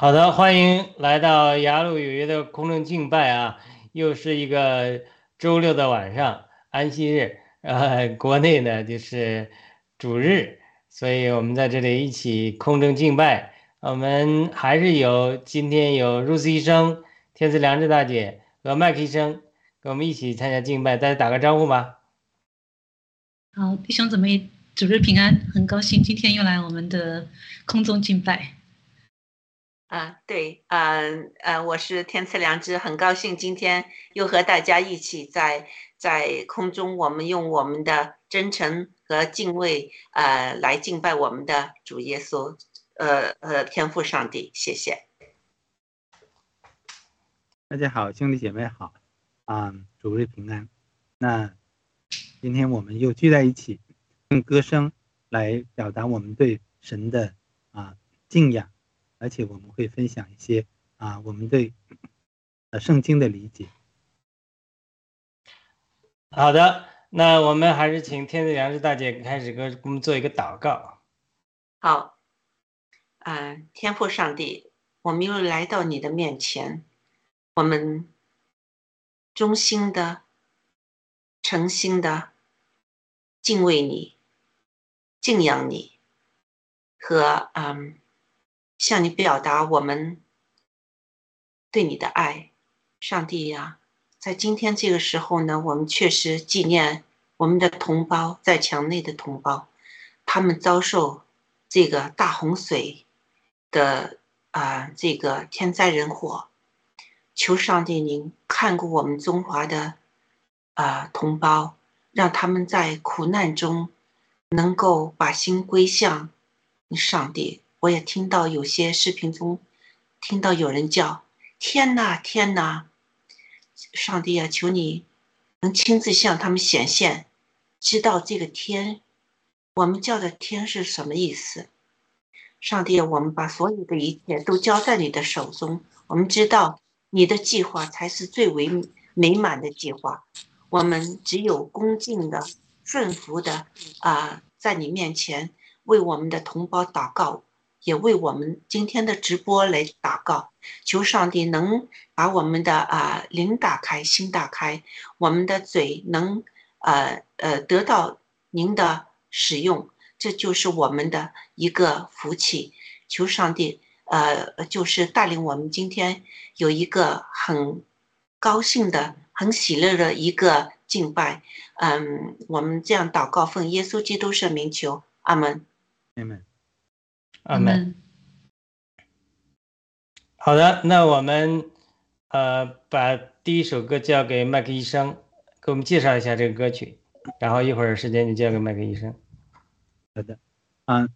好的，欢迎来到雅鲁有约的空中敬拜啊！又是一个周六的晚上，安息日，呃，国内呢就是主日，所以我们在这里一起空中敬拜。我们还是有今天有 Rose 医生、天赐良知大姐和麦克医生跟我们一起参加敬拜，大家打个招呼吧。好，弟兄姊妹，主日平安，很高兴今天又来我们的空中敬拜。啊，对，嗯呃，我是天赐良知，很高兴今天又和大家一起在在空中，我们用我们的真诚和敬畏，呃，来敬拜我们的主耶稣，呃呃，天父上帝，谢谢。大家好，兄弟姐妹好，啊，主日平安。那今天我们又聚在一起，用歌声来表达我们对神的啊敬仰。而且我们会分享一些啊，我们对呃圣经的理解。好的，那我们还是请天赐良知大姐开始给我们做一个祷告。好，嗯，天父上帝，我们又来到你的面前，我们衷心的、诚心的敬畏你、敬仰你和嗯。向你表达我们对你的爱，上帝呀，在今天这个时候呢，我们确实纪念我们的同胞在墙内的同胞，他们遭受这个大洪水的啊这个天灾人祸，求上帝您看顾我们中华的啊同胞，让他们在苦难中能够把心归向上帝。我也听到有些视频中，听到有人叫“天哪，天哪！”上帝啊，求你能亲自向他们显现，知道这个天，我们叫的天是什么意思。上帝，我们把所有的一切都交在你的手中。我们知道你的计划才是最为美满的计划。我们只有恭敬的、顺服的啊，在你面前为我们的同胞祷告。也为我们今天的直播来祷告，求上帝能把我们的啊灵打开，心打开，我们的嘴能呃呃得到您的使用，这就是我们的一个福气。求上帝呃就是带领我们今天有一个很高兴的、很喜乐的一个敬拜。嗯，我们这样祷告，奉耶稣基督圣名求，阿门，阿门。阿门。好的，那我们呃把第一首歌交给麦克医生，给我们介绍一下这个歌曲，然后一会儿时间就交给麦克医生。好的，啊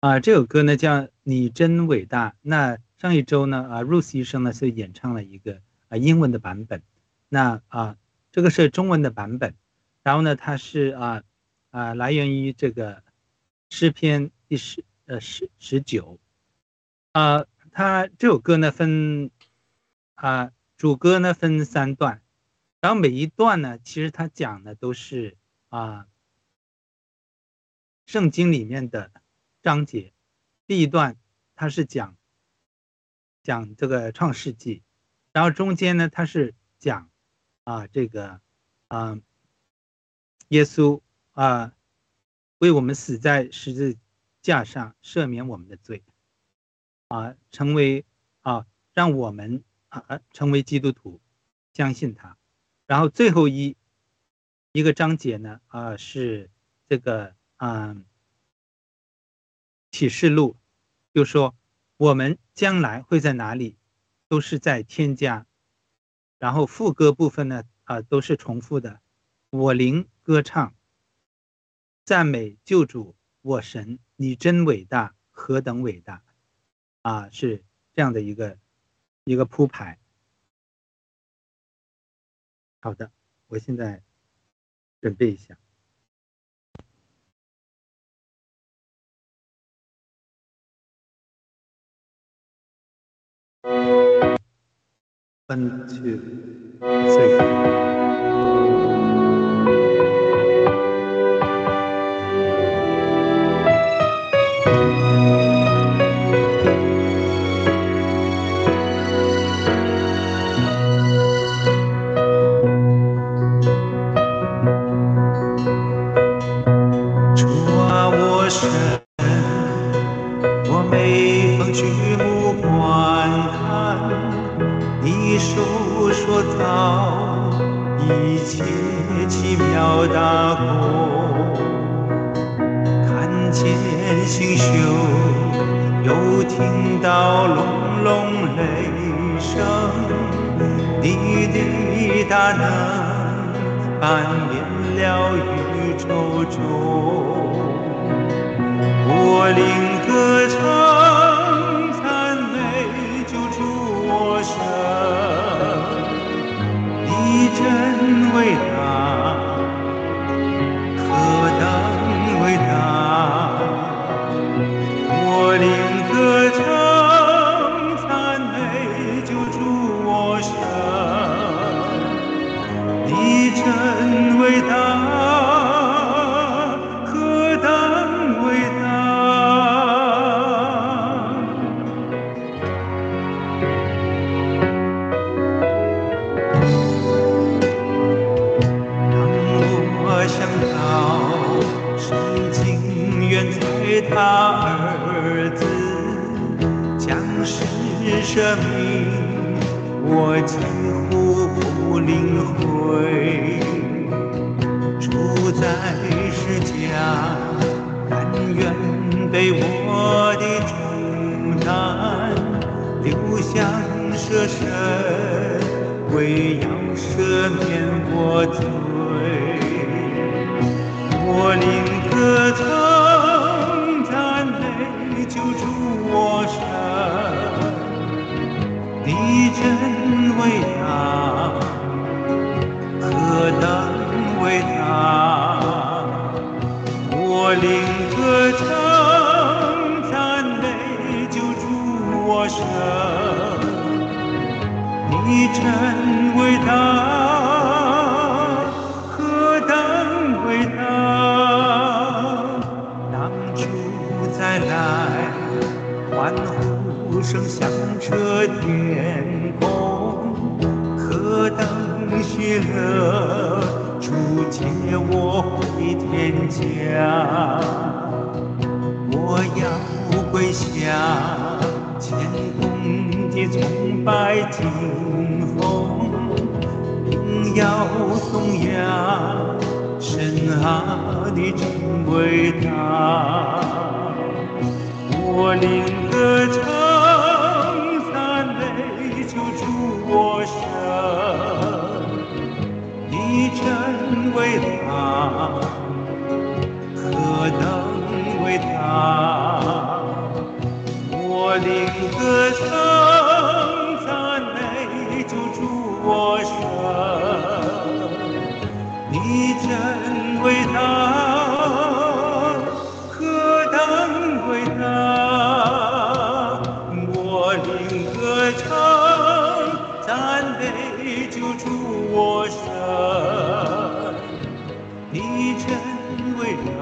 啊，这首歌呢叫《你真伟大》。那上一周呢啊，Rose 医生呢是演唱了一个啊英文的版本，那啊这个是中文的版本，然后呢它是啊啊来源于这个诗篇第十。呃，十十九，啊，他这首歌呢分，啊，主歌呢分三段，然后每一段呢，其实他讲的都是啊，圣经里面的章节。第一段他是讲讲这个创世纪，然后中间呢他是讲啊这个啊耶稣啊为我们死在十字。架上赦免我们的罪，啊，成为啊，让我们啊成为基督徒，相信他。然后最后一一个章节呢，啊，是这个嗯启示录，就说我们将来会在哪里，都是在天家。然后副歌部分呢，啊，都是重复的。我灵歌唱，赞美救主。我神，你真伟大，何等伟大啊！是这样的一个一个铺排。好的，我现在准备一下。One two three。我造一切奇妙大功，看见星宿，又听到隆隆雷声，你的大能扮演了宇宙中。我灵歌唱，啊的真伟大。我领你真伟大，何等伟大！我灵歌唱，赞美救主我神，你真伟大，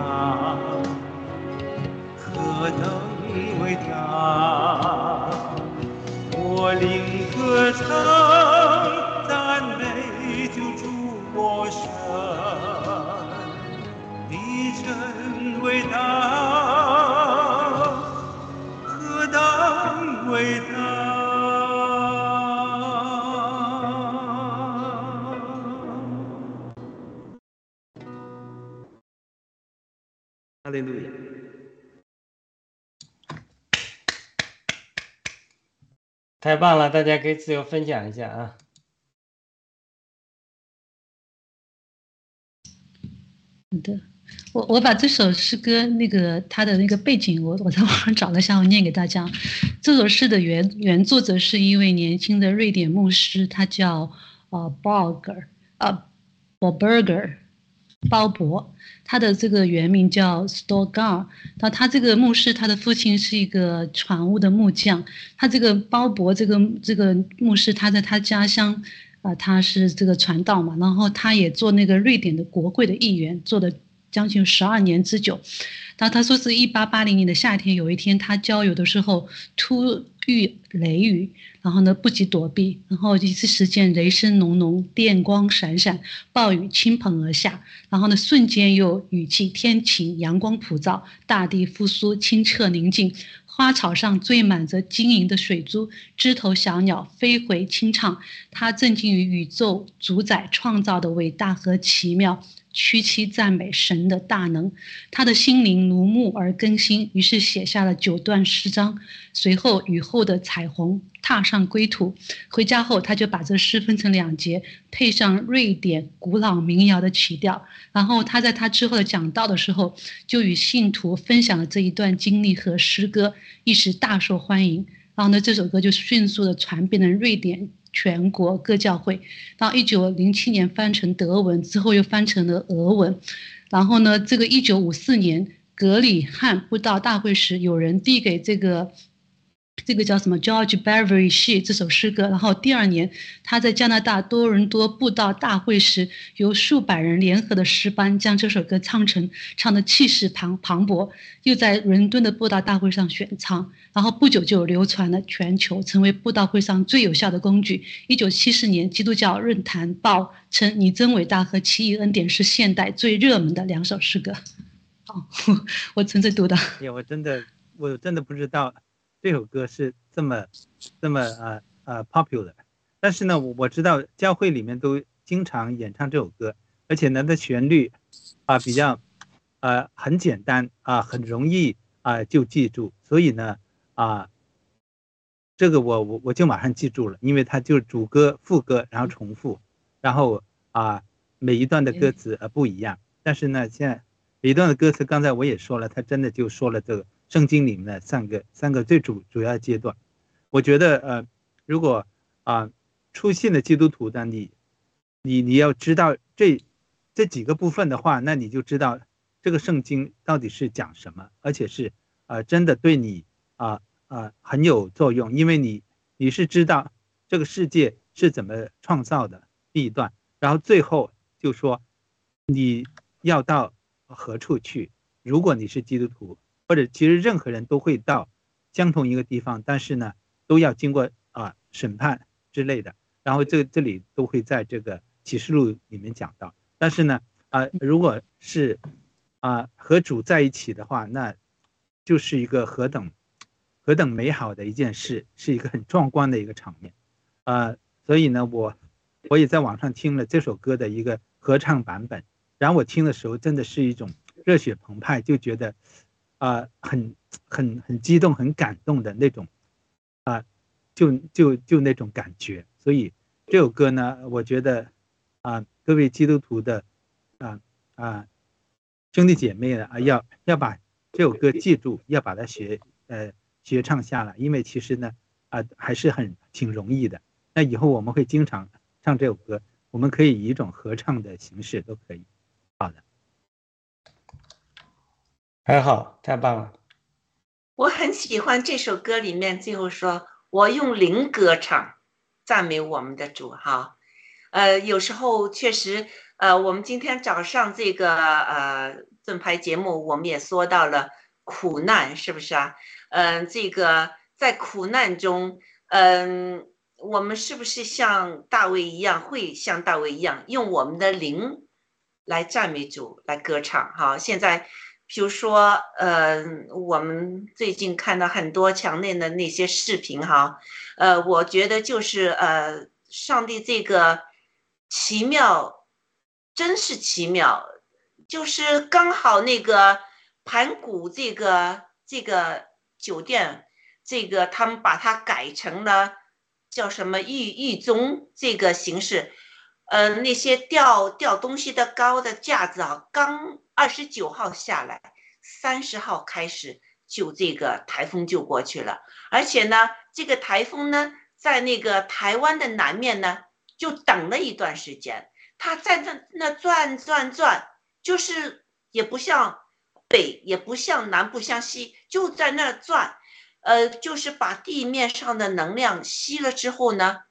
何等伟大！太棒了，大家可以自由分享一下啊。好的，我我把这首诗歌那个它的那个背景，我 我在网上找了一下，我念给大家。这首诗的原原作者是一位年轻的瑞典牧师，他叫呃 Borger 啊 Boberger 鲍勃，他的这个原名叫 Storgar，。那他这个牧师，他的父亲是一个船坞的木匠。他这个鲍勃这个这个牧师，他在他家乡啊、他是这个传道嘛，然后他也做那个瑞典的国会的议员，做的将近十二年之久。然后他说是一八八零年的夏天，有一天他郊游的时候突遇雷雨，然后呢不及躲避，然后一次时间雷声隆隆，电光闪闪，暴雨倾盆而下，然后呢瞬间又雨气天晴，阳光普照，大地复苏，清澈宁静。花草上缀满着晶莹的水珠，枝头小鸟飞回轻唱。它震惊于宇宙主宰创造的伟大和奇妙，屈膝赞美神的大能。他的心灵如木而更新，于是写下了九段诗章。随后雨后的彩虹。踏上归途，回家后他就把这诗分成两节，配上瑞典古老民谣的曲调。然后他在他之后的讲道的时候，就与信徒分享了这一段经历和诗歌，一时大受欢迎。然后呢，这首歌就迅速的传遍了瑞典全国各教会。到一九零七年翻成德文之后，又翻成了俄文。然后呢，这个一九五四年格里汉布道大会时，有人递给这个。这个叫什么？George Beverly She 这首诗歌，然后第二年他在加拿大多伦多布道大会时，由数百人联合的诗班将这首歌唱成，唱的气势磅磅礴，又在伦敦的布道大会上选唱，然后不久就流传了全球，成为布道会上最有效的工具。一九七四年，《基督教论坛报》称“你真伟大”和“奇异恩典”是现代最热门的两首诗歌。哦，我纯粹读的。哎呀，我真的，我真的不知道。这首歌是这么这么呃呃 popular，但是呢，我我知道教会里面都经常演唱这首歌，而且呢，它旋律啊比较呃很简单啊，很容易啊就记住，所以呢啊，这个我我我就马上记住了，因为它就是主歌副歌然后重复，然后啊每一段的歌词呃不一样，但是呢现在每一段的歌词刚才我也说了，他真的就说了这个。圣经里面的三个三个最主主要阶段，我觉得呃，如果啊出现的基督徒的你，你你要知道这这几个部分的话，那你就知道这个圣经到底是讲什么，而且是呃真的对你啊啊很有作用，因为你你是知道这个世界是怎么创造的第一段，然后最后就说你要到何处去，如果你是基督徒。或者其实任何人都会到相同一个地方，但是呢，都要经过啊审判之类的。然后这这里都会在这个启示录里面讲到。但是呢，啊，如果是啊和主在一起的话，那就是一个何等何等美好的一件事，是一个很壮观的一个场面。啊，所以呢，我我也在网上听了这首歌的一个合唱版本，然后我听的时候真的是一种热血澎湃，就觉得。啊，很很很激动、很感动的那种，啊，就就就那种感觉。所以这首歌呢，我觉得啊，各位基督徒的啊啊兄弟姐妹呢啊，要要把这首歌记住，要把它学呃学唱下来，因为其实呢啊还是很挺容易的。那以后我们会经常唱这首歌，我们可以以一种合唱的形式都可以。好的。很好，太棒了！我很喜欢这首歌里面最后说：“我用灵歌唱，赞美我们的主。”哈，呃，有时候确实，呃，我们今天早上这个呃盾牌节目，我们也说到了苦难，是不是啊？嗯，这个在苦难中，嗯，我们是不是像大卫一样，会像大卫一样，用我们的灵来赞美主，来歌唱？哈，现在。比如说，呃，我们最近看到很多墙内的那些视频，哈，呃，我觉得就是呃，上帝这个奇妙，真是奇妙，就是刚好那个盘古这个这个酒店，这个他们把它改成了叫什么狱狱中这个形式，呃，那些吊吊东西的高的架子啊，刚。二十九号下来，三十号开始就这个台风就过去了，而且呢，这个台风呢，在那个台湾的南面呢，就等了一段时间，它在那那转转转，就是也不像北，也不像南，不像西，就在那转，呃，就是把地面上的能量吸了之后呢，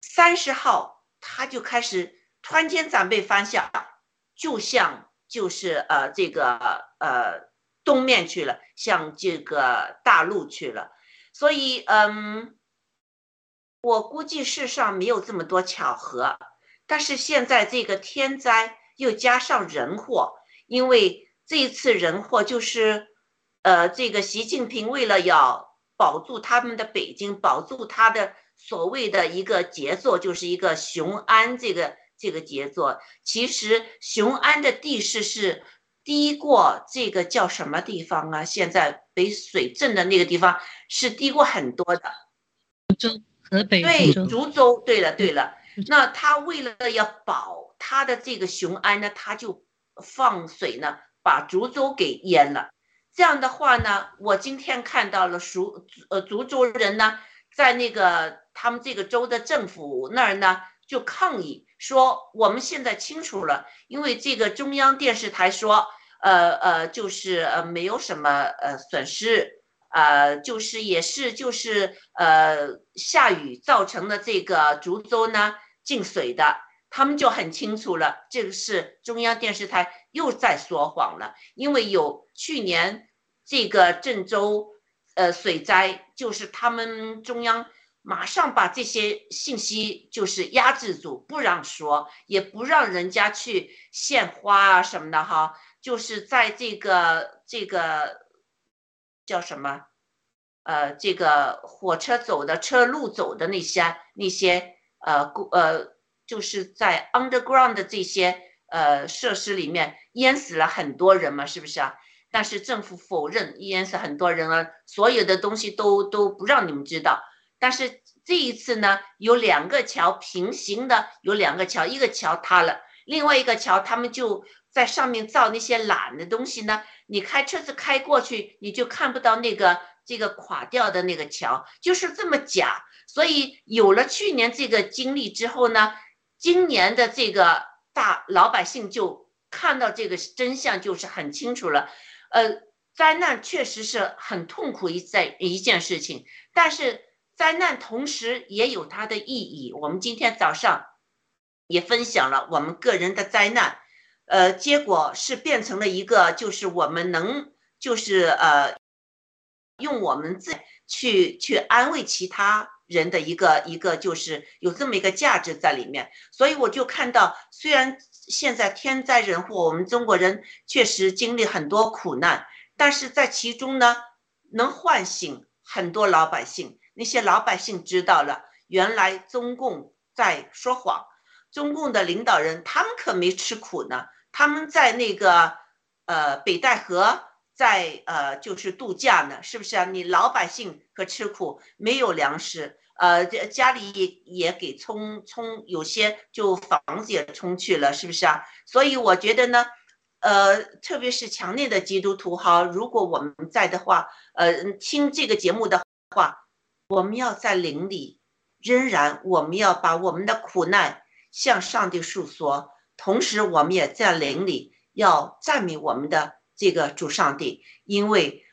三十号它就开始突然间转背方向，就像。就是呃这个呃东面去了，向这个大陆去了。所以嗯，我估计世上没有这么多巧合，但是现在这个天灾又加上人祸，因为这一次人祸就是呃这个习近平为了要保住他们的北京，保住他的。所谓的一个杰作，就是一个雄安这个这个杰作。其实雄安的地势是低过这个叫什么地方啊？现在北水镇的那个地方是低过很多的。滁州，河北对，滁州。对了对了，那他为了要保他的这个雄安呢，他就放水呢，把滁州给淹了。这样的话呢，我今天看到了滁呃滁州人呢，在那个。他们这个州的政府那儿呢，就抗议说，我们现在清楚了，因为这个中央电视台说，呃呃，就是呃没有什么呃损失，呃就是也是就是呃下雨造成的这个滁州呢进水的，他们就很清楚了，这个是中央电视台又在说谎了，因为有去年这个郑州呃水灾，就是他们中央。马上把这些信息就是压制住，不让说，也不让人家去献花啊什么的哈。就是在这个这个叫什么，呃，这个火车走的车路走的那些那些呃呃，就是在 underground 的这些呃设施里面淹死了很多人嘛，是不是啊？但是政府否认淹死很多人了，所有的东西都都不让你们知道。但是这一次呢，有两个桥平行的，有两个桥，一个桥塌了，另外一个桥他们就在上面造那些缆的东西呢。你开车子开过去，你就看不到那个这个垮掉的那个桥，就是这么假。所以有了去年这个经历之后呢，今年的这个大老百姓就看到这个真相，就是很清楚了。呃，灾难确实是很痛苦一在一件事情，但是。灾难同时也有它的意义。我们今天早上也分享了我们个人的灾难，呃，结果是变成了一个，就是我们能，就是呃，用我们自去去安慰其他人的一个一个，就是有这么一个价值在里面。所以我就看到，虽然现在天灾人祸，我们中国人确实经历很多苦难，但是在其中呢，能唤醒很多老百姓。那些老百姓知道了，原来中共在说谎，中共的领导人他们可没吃苦呢，他们在那个呃北戴河在呃就是度假呢，是不是啊？你老百姓可吃苦，没有粮食，呃家里也也给冲冲，有些就房子也冲去了，是不是啊？所以我觉得呢，呃，特别是强烈的基督徒哈，如果我们在的话，呃，听这个节目的话。我们要在灵里，仍然我们要把我们的苦难向上帝诉说，同时我们也在灵里要赞美我们的这个主上帝，因为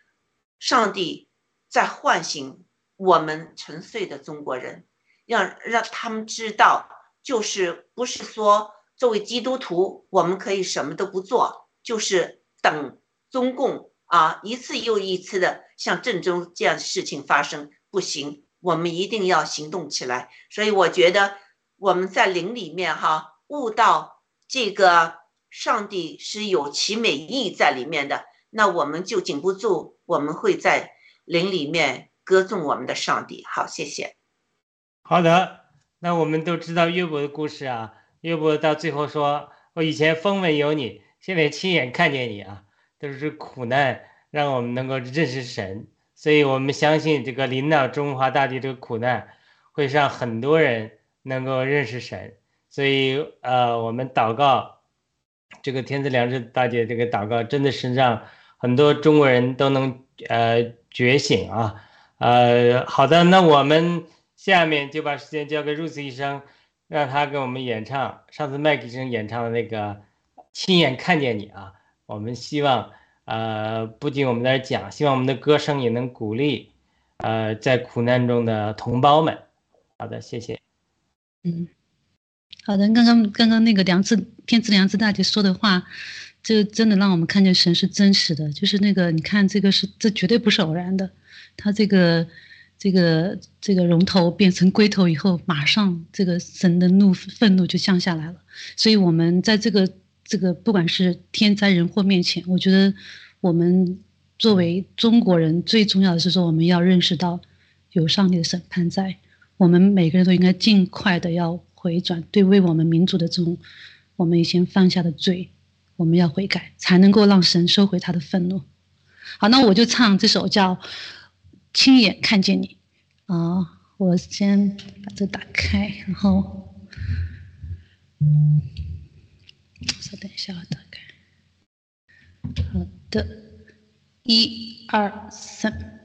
上帝在唤醒我们沉睡的中国人，让让他们知道，就是不是说作为基督徒我们可以什么都不做，就是等中共啊一次又一次的像郑州这样的事情发生。不行，我们一定要行动起来。所以我觉得我们在灵里面哈悟到这个上帝是有其美意在里面的，那我们就禁不住，我们会在灵里面歌颂我们的上帝。好，谢谢。好的，那我们都知道约伯的故事啊。约伯到最后说：“我以前风闻有你，现在亲眼看见你啊，都是苦难让我们能够认识神。”所以我们相信这个领导中华大地这个苦难，会让很多人能够认识神。所以呃，我们祷告，这个天赐良知大姐这个祷告，真的是让很多中国人都能呃觉醒啊。呃，好的，那我们下面就把时间交给 Rose 医生，让他给我们演唱上次麦医生演唱的那个亲眼看见你啊。我们希望。呃，不仅我们在讲，希望我们的歌声也能鼓励，呃，在苦难中的同胞们。好的，谢谢。嗯，好的。刚刚刚刚那个良知天赐良知大姐说的话，这真的让我们看见神是真实的，就是那个你看这个是这绝对不是偶然的，他这个这个这个龙头变成龟头以后，马上这个神的怒愤怒就降下来了。所以，我们在这个这个不管是天灾人祸面前，我觉得我们作为中国人最重要的是说，我们要认识到有上帝的审判在，我们每个人都应该尽快的要回转，对为我们民族的这种我们以前犯下的罪，我们要悔改，才能够让神收回他的愤怒。好，那我就唱这首叫《亲眼看见你》啊，我先把这打开，然后。稍等一下，我打开。好的，一二三。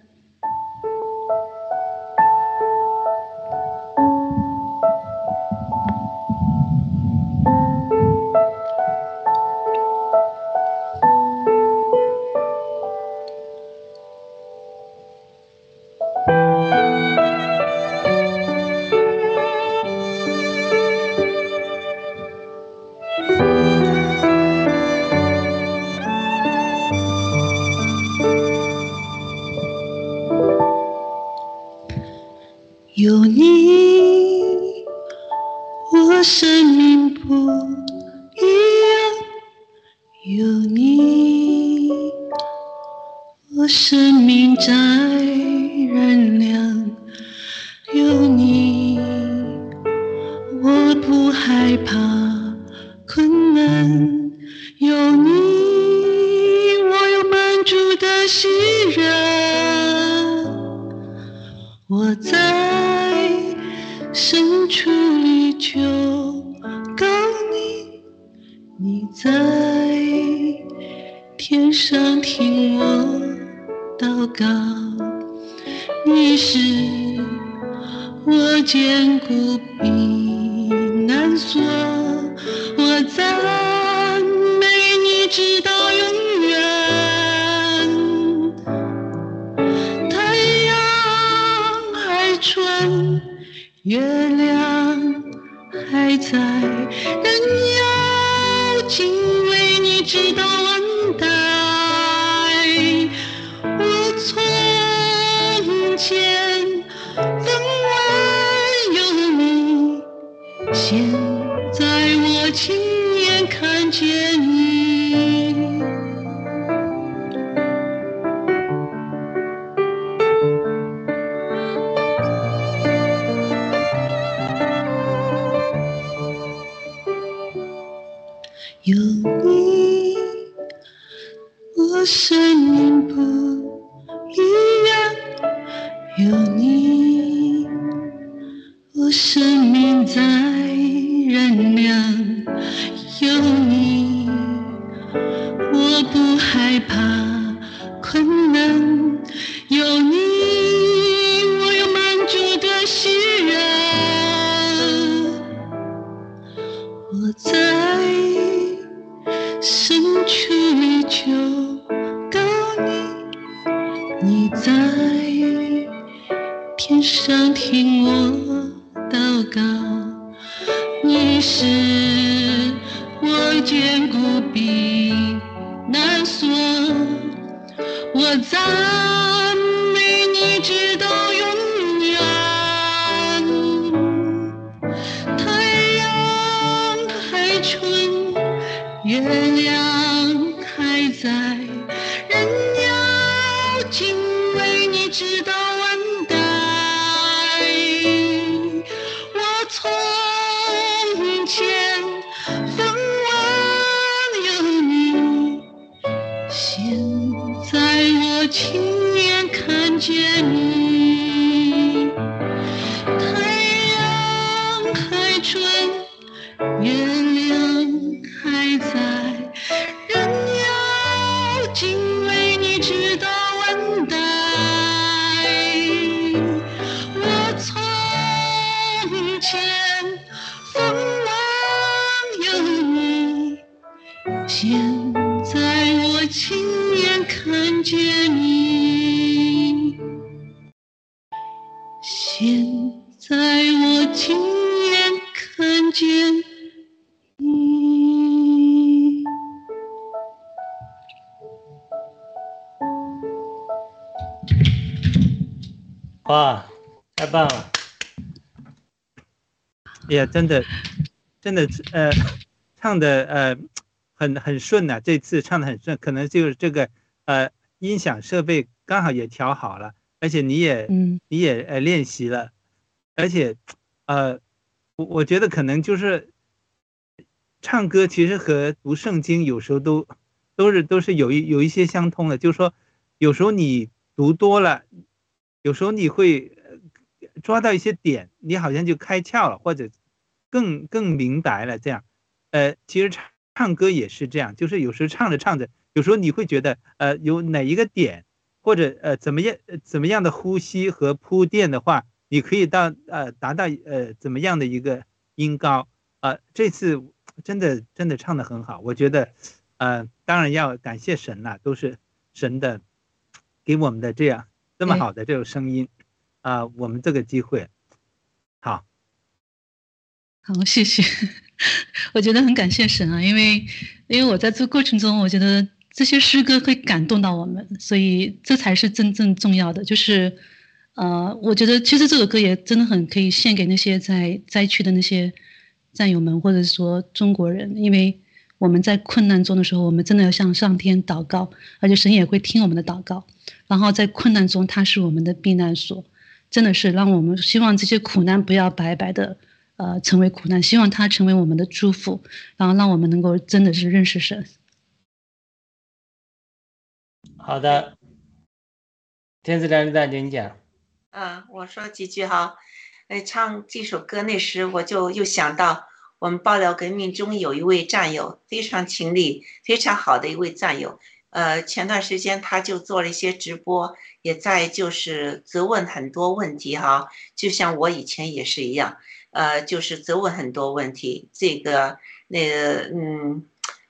真的，真的，呃，唱的呃很很顺呐、这次唱的很顺，可能就是这个呃音响设备刚好也调好了，而且你也嗯。你也呃练习了，而且呃我我觉得可能就是唱歌其实和读圣经有时候都都是都是有一有一些相通的，就是说有时候你读多了，有时候你会呃抓到一些点，你好像就开窍了，或者更更明白了这样。呃，其实唱唱歌也是这样，就是有时候唱着唱着，有时候你会觉得呃有哪一个点或者呃怎么样呃怎么样的呼吸和铺垫的话，你可以到呃达到呃怎么样的一个音高啊、呃这次真的真的唱的很好，我觉得呃当然要感谢神啦，都是神的给我们的这样这么好的这种声音啊、我们这个机会好。好，谢谢。我觉得很感谢神啊，因为因为我在这过程中，我觉得这些诗歌会感动到我们，所以这才是真正重要的。就是呃，我觉得其实这首歌也真的很可以献给那些在灾区的那些战友们，或者说中国人，因为我们在困难中的时候，我们真的要向上天祷告，而且神也会听我们的祷告。然后在困难中，他是我们的避难所，真的是让我们希望这些苦难不要白白的。呃，成为苦难，希望它成为我们的祝福，然后让我们能够真的是认识神。好的，天赐长大请讲。嗯，我说几句哈。哎，唱这首歌那时，我就又想到我们爆料革命中有一位战友，非常勤力、非常好的一位战友。呃，前段时间他就做了一些直播，也在就是责问很多问题哈，就像我以前也是一样，呃，就是责问很多问题。这个那个嗯。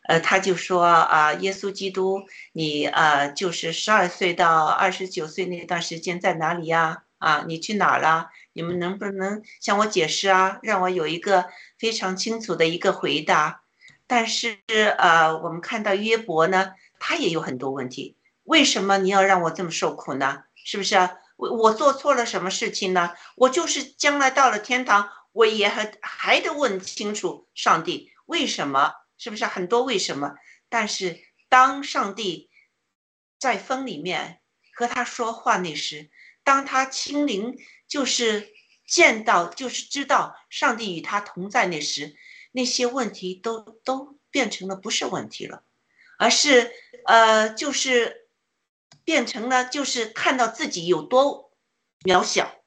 呃，他就说啊，耶稣基督，你呃，就是十二岁到二十九岁那段时间在哪里呀？啊，你去哪儿了？你们能不能向我解释啊？让我有一个非常清楚的一个回答。但是呃，我们看到约伯呢，他也有很多问题。为什么你要让我这么受苦呢？是不是啊？我我做错了什么事情呢？我就是将来到了天堂，我也还还得问清楚上帝为什么。是不是很多为什么？但是当上帝在风里面和他说话那时，当他亲临，就是见到，就是知道上帝与他同在那时，那些问题都都变成了不是问题了，而是呃，就是变成了就是看到自己有多渺小，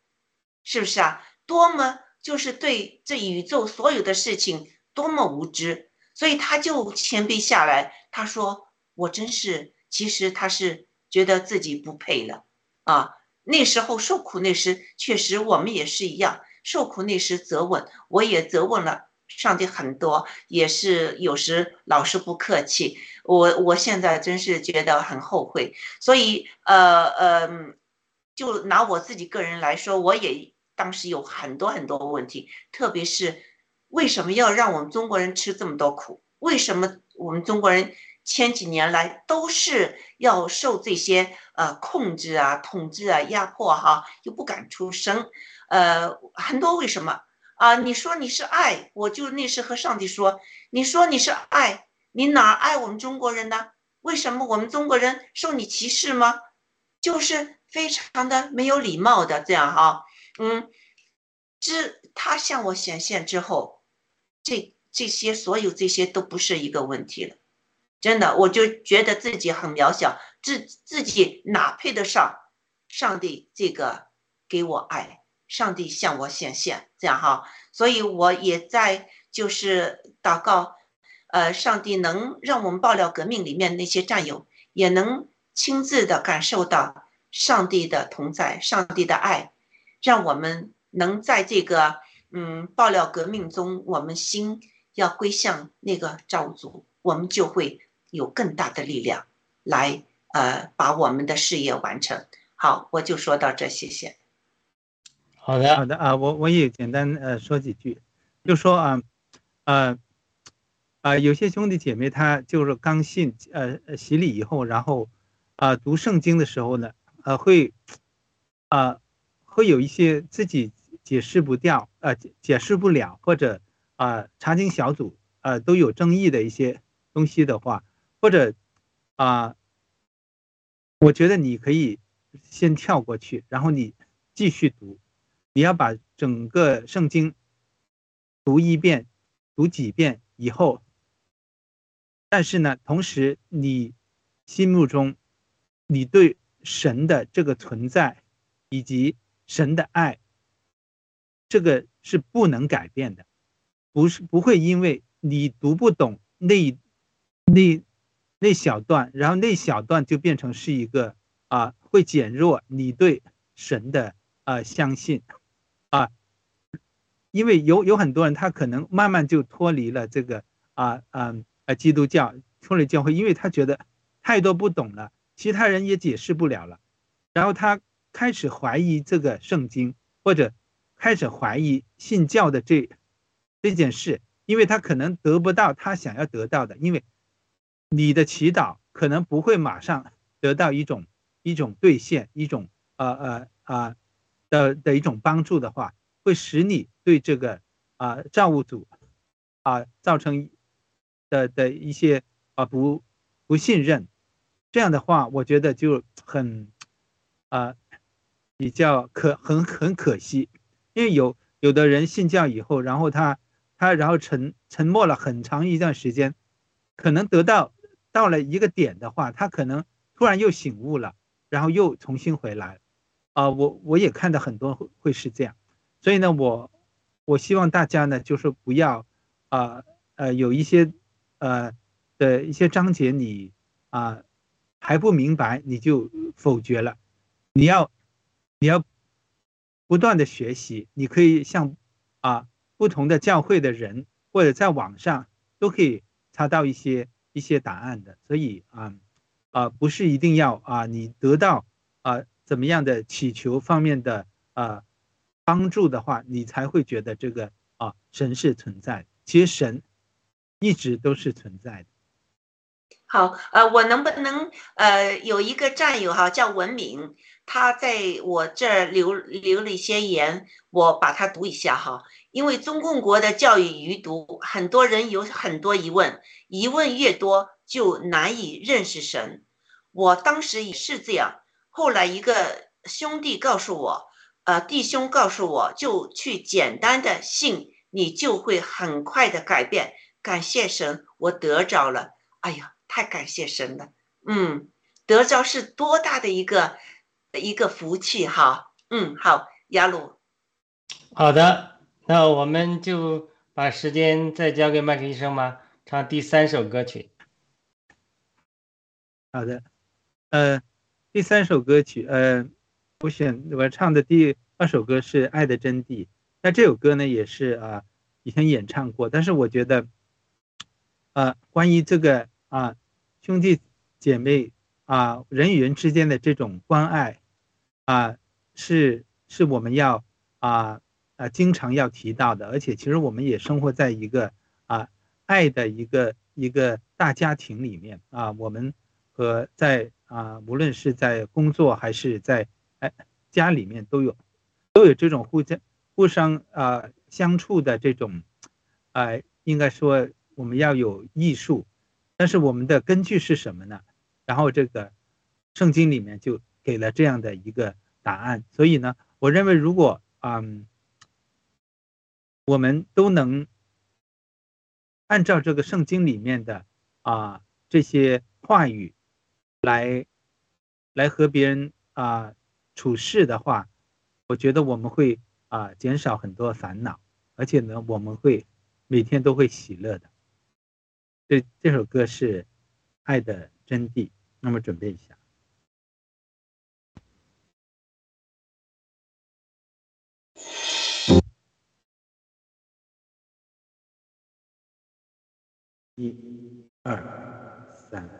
是不是啊？多么就是对这宇宙所有的事情多么无知。所以他就谦卑下来，他说：“我真是，其实他是觉得自己不配了啊。那时候受苦那时，确实我们也是一样，受苦那时责问，我也责问了上帝很多，也是有时老是不客气。我我现在真是觉得很后悔。所以，呃呃，就拿我自己个人来说，我也当时有很多很多问题，特别是。”为什么要让我们中国人吃这么多苦？为什么我们中国人千几年来都是要受这些呃控制啊、统治啊、压迫哈，又不敢出声？呃，很多为什么啊？你说你是爱，我就那时和上帝说，你说你是爱，你哪爱我们中国人呢？为什么我们中国人受你歧视吗？就是非常的没有礼貌的这样哈，嗯，这他向我显现之后。这这些所有这些都不是一个问题了，真的，我就觉得自己很渺小，自自己哪配得上上帝这个给我爱，上帝向我显现，这样哈，所以我也在就是祷告，呃，上帝能让我们爆料革命里面那些战友也能亲自的感受到上帝的同在，上帝的爱，让我们能在这个。嗯，爆料革命中，我们心要归向那个造物主，我们就会有更大的力量来呃把我们的事业完成。好，我就说到这，谢谢。好的，好的啊，我我也简单呃说几句，就说啊，呃，啊有些兄弟姐妹他就是刚信呃洗礼以后，然后啊读圣经的时候呢，呃会啊会有一些自己解释不掉，呃，解释不了，或者啊，查经小组呃都有争议的一些东西的话，或者啊，我觉得你可以先跳过去，然后你继续读，你要把整个圣经读一遍，读几遍以后，但是呢，同时你心目中你对神的这个存在以及神的爱，这个是不能改变的，不是不会因为你读不懂那那那小段，然后那小段就变成是一个啊，会减弱你对神的啊相信啊，因为有有很多人他可能慢慢就脱离了这个啊啊啊基督教脱离教会，因为他觉得太多不懂了，其他人也解释不了了，然后他。开始怀疑这个圣经，或者开始怀疑信教的这这件事，因为他可能得不到他想要得到的，因为你的祈祷可能不会马上得到一种一种兑现，一种呃呃啊的的一种帮助的话，会使你对这个啊造物主啊造成的的一些啊不不信任，这样的话，我觉得就很啊。比较可很很可惜，因为有有的人信教以后，然后他他然后沉沉默了很长一段时间，可能得到到了一个点的话，他可能突然又醒悟了，然后又重新回来，啊，我我也看到很多会会是这样，所以呢，我我希望大家呢就是不要啊呃有一些呃的一些章节你啊还不明白你就否决了，你要。你要不断的学习，你可以向啊不同的教会的人，或者在网上都可以查到一些一些答案的。所以啊啊不是一定要啊你得到啊怎么样的祈求方面的啊帮助的话，你才会觉得这个啊神是存在。其实神一直都是存在的。好，呃，我能不能呃有一个战友哈叫文明？他在我这儿留留了一些言，我把它读一下哈。因为中共国的教育余毒，很多人有很多疑问，疑问越多就难以认识神。我当时也是这样，后来一个兄弟告诉我，呃，弟兄告诉我就去简单的信，你就会很快的改变。感谢神，我得着了。哎呀，太感谢神了。嗯，得着是多大的一个。一个福气哈，嗯，好，雅鲁，好的，那我们就把时间再交给麦克医生吧，唱第三首歌曲。好的，呃，第三首歌曲，呃，我选我唱的第二首歌是《爱的真谛》，那这首歌呢也是啊以前演唱过，但是我觉得，呃，关于这个啊兄弟姐妹啊人与人之间的这种关爱。啊，是是我们要啊啊经常要提到的，而且其实我们也生活在一个啊爱的一个一个大家庭里面啊，我们和在啊无论是在工作还是在哎家里面都有都有这种互相互相啊相处的这种哎，应该说我们要有艺术，但是我们的根据是什么呢？然后这个圣经里面就。给了这样的一个答案，所以呢，我认为如果嗯，我们都能按照这个圣经里面的啊这些话语来来和别人啊处事的话，我觉得我们会啊减少很多烦恼，而且呢，我们会每天都会喜乐的。这这首歌是《爱的真谛》，那么准备一下。一、二、三。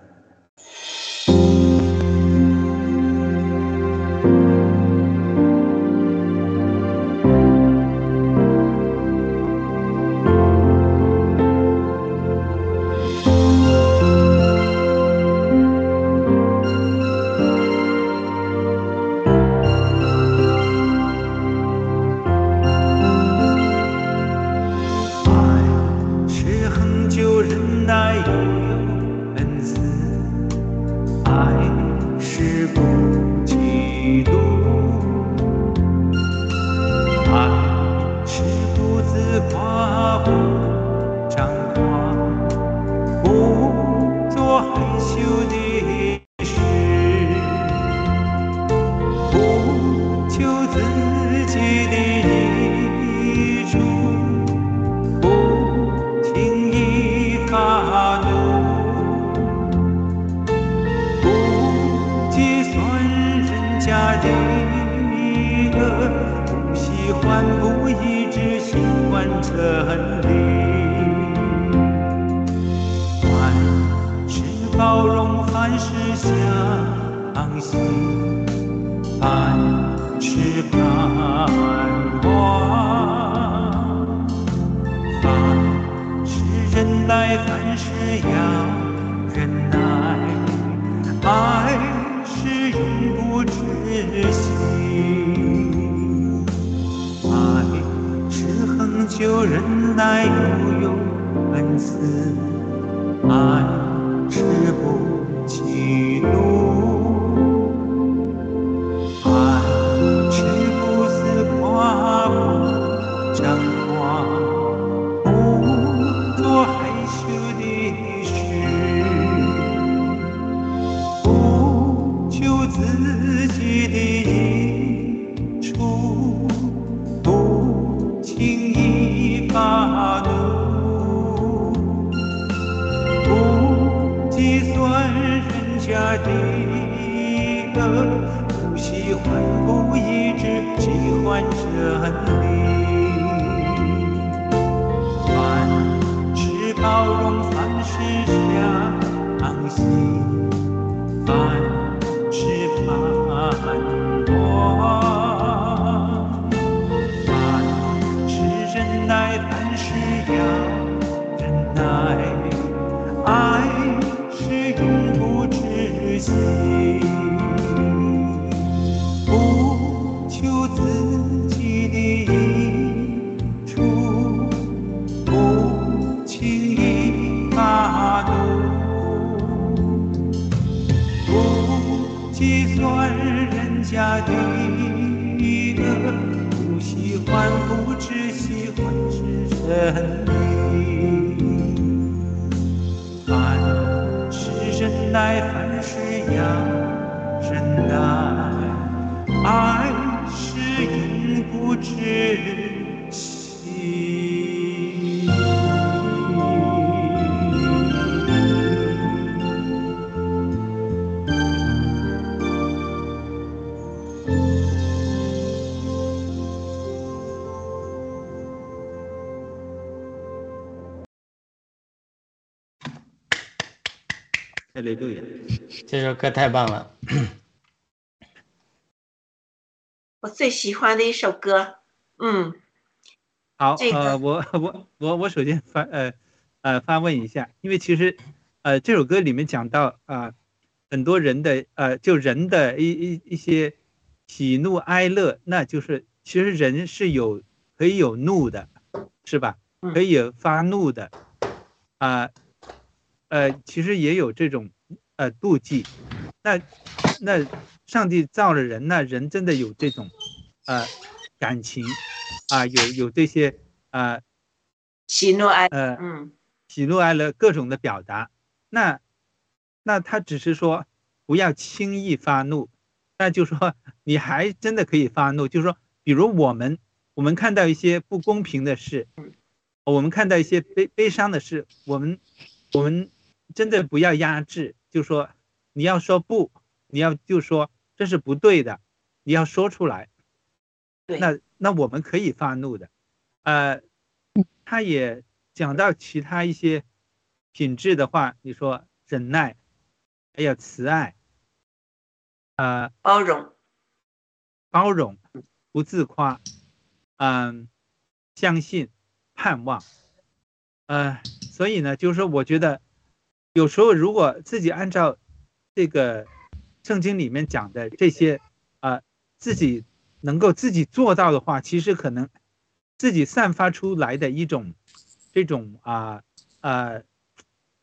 凡事相信，恨你。凡事忍耐，这首歌太棒了。我最喜欢的一首歌，嗯，好，这个。呃，我我我我首先发呃呃发问一下，因为其实呃这首歌里面讲到啊、很多人的呃就人的一一一些喜怒哀乐，那就是其实人是有可以有怒的，是吧？嗯。可以发怒的，啊呃其实也有这种呃妒忌，那那上帝造了人，那人真的有这种呃感情啊、有有这些啊喜怒哀，呃嗯。喜怒哀乐各种的表达，那那他只是说不要轻易发怒，那就说你还真的可以发怒，就是说，比如我们我们看到一些不公平的事，我们看到一些悲悲伤的事，我们我们真的不要压制，就说你要说不，你要就说这是不对的，你要说出来。对。那那我们可以发怒的，呃，他也讲到其他一些品质的话，你说忍耐，还有慈爱，呃，包容，包容，不自夸，嗯、相信，盼望，呃，所以呢，就是说，我觉得有时候如果自己按照这个圣经里面讲的这些，啊，自己能够自己做到的话，其实可能自己散发出来的一种这种啊呃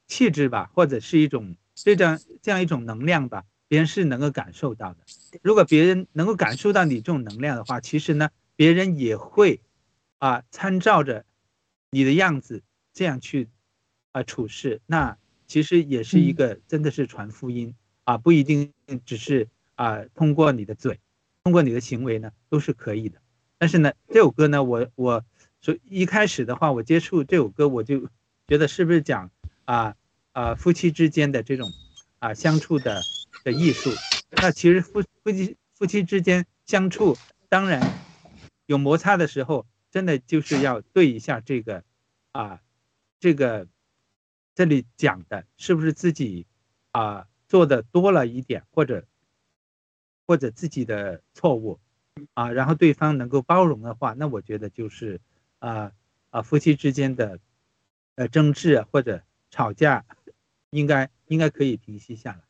气质吧，或者是一种这样这样一种能量吧，别人是能够感受到的。如果别人能够感受到你这种能量的话，其实呢，别人也会啊参照着你的样子这样去啊处事，那其实也是一个真的是传福音啊，不一定只是啊通过你的嘴，通过你的行为呢都是可以的。但是呢，这首歌呢，我我所一开始的话，我接触这首歌，我就觉得是不是讲啊啊夫妻之间的这种啊相处的的艺术？那其实夫夫妻夫夫妻之间相处，当然有摩擦的时候，真的就是要对一下这个，啊，这个这里讲的是不是自己啊做的多了一点，或者或者自己的错误啊，然后对方能够包容的话，那我觉得就是啊啊夫妻之间的呃争执或者吵架，应该应该可以平息下来。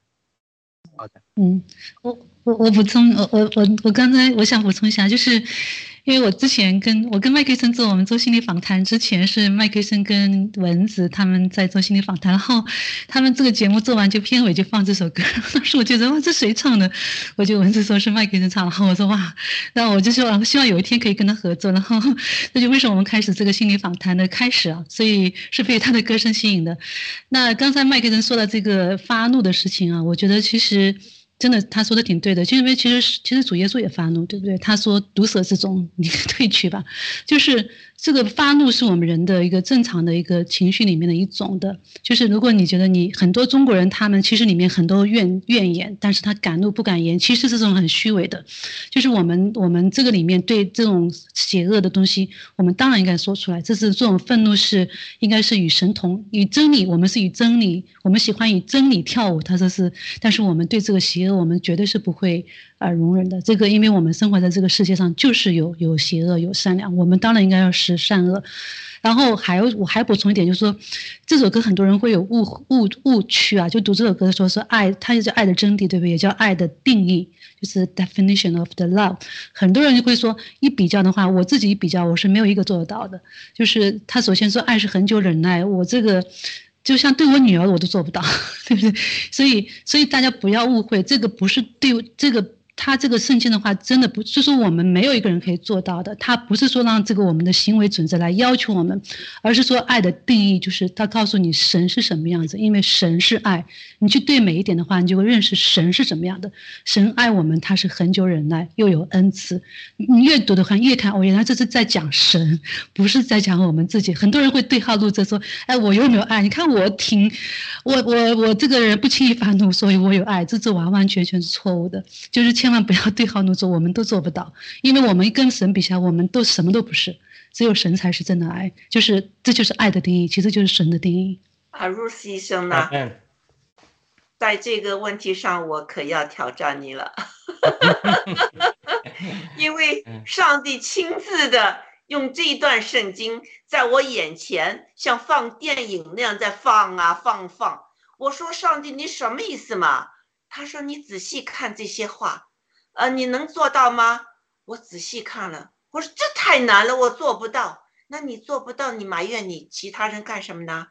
好的，嗯，我我我补充，我我我我刚才我想补充一下，就是。因为我之前跟我跟麦克森做我们做心理访谈之前是麦克森跟蚊子他们在做心理访谈，然后他们这个节目做完就片尾就放这首歌，当时我觉得哇这谁唱的？我就蚊子说是麦克森唱，然后我说哇，那我就说希望有一天可以跟他合作，然后这就为什么我们开始这个心理访谈的开始啊，所以是被他的歌声吸引的。那刚才麦克森说的这个发怒的事情啊，我觉得其实。真的，他说的挺对的，就因为其实其实主耶稣也发怒，对不对？他说毒蛇之中，你退去吧，就是。这个发怒是我们人的一个正常的一个情绪里面的一种的，就是如果你觉得你很多中国人他们其实里面很多怨怨言，但是他敢怒不敢言，其实是这种很虚伪的，就是我们我们这个里面对这种邪恶的东西，我们当然应该说出来，这是这种愤怒是应该是与神同与真理，我们是与真理，我们喜欢与真理跳舞，他说是，但是我们对这个邪恶，我们绝对是不会。而，容忍的这个，因为我们生活在这个世界上，就是有有邪恶，有善良，我们当然应该要识善恶。然后还有，我还补充一点，就是说，这首歌很多人会有误误误区啊，就读这首歌的时候说爱，它就叫爱的真谛，对不对？也叫爱的定义，就是 definition of the love。很多人就会说，一比较的话，我自己比较，我是没有一个做得到的。就是他首先说爱是恒久忍耐，我这个。就像对我女儿我都做不到，对不对？所以，所以大家不要误会，这个不是对这个。他这个圣经的话，真的不是说我们没有一个人可以做到的。他不是说让这个我们的行为准则来要求我们，而是说爱的定义就是他告诉你神是什么样子。因为神是爱，你去对美一点的话，你就会认识神是什么样的。神爱我们，他是恒久忍耐，又有恩慈。你越读的话，越看哦，原来这是在讲神，不是在讲我们自己。很多人会对号入座说：“哎，我有没有爱？你看我挺，我我我这个人不轻易发怒，所以我有爱。”这这完完全全是错误的，就是。千万不要对号入座，我们都做不到，因为我们跟神比起来，我们都什么都不是，只有神才是真的爱，就是这就是爱的定义，其实就是神的定义。啊，如斯医生呢？在这个问题上，我可要挑战你了，因为上帝亲自的用这一段圣经在我眼前，像放电影那样在放啊放放。我说上帝，你什么意思嘛？他说你仔细看这些话。呃，你能做到吗？我仔细看了，我说这太难了，我做不到。那你做不到，你埋怨你其他人干什么呢？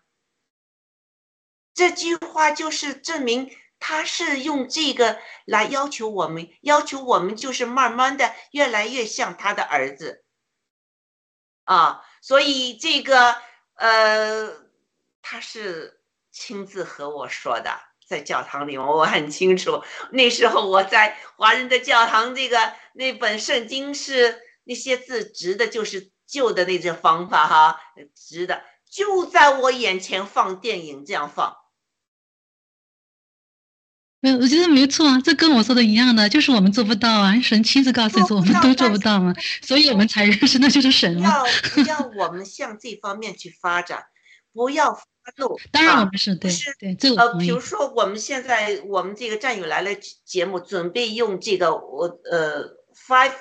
这句话就是证明他是用这个来要求我们，要求我们就是慢慢的越来越像他的儿子啊。所以这个呃，他是亲自和我说的。在教堂里，我很清楚，那时候我在华人的教堂，这个那本圣经是那些字直的，就是旧的那种方法哈，直的就在我眼前放电影这样放。没有，我觉得没错啊，这跟我说的一样的，就是我们做不到啊，神亲自告诉你说我们都做不到嘛，所以我们才认识那就是神嘛。要要我们向这方面去发展，不要发怒。当然我们是对，对，这个呃，比如说我们现在我们这个战友来了节目，准备用这个我呃 five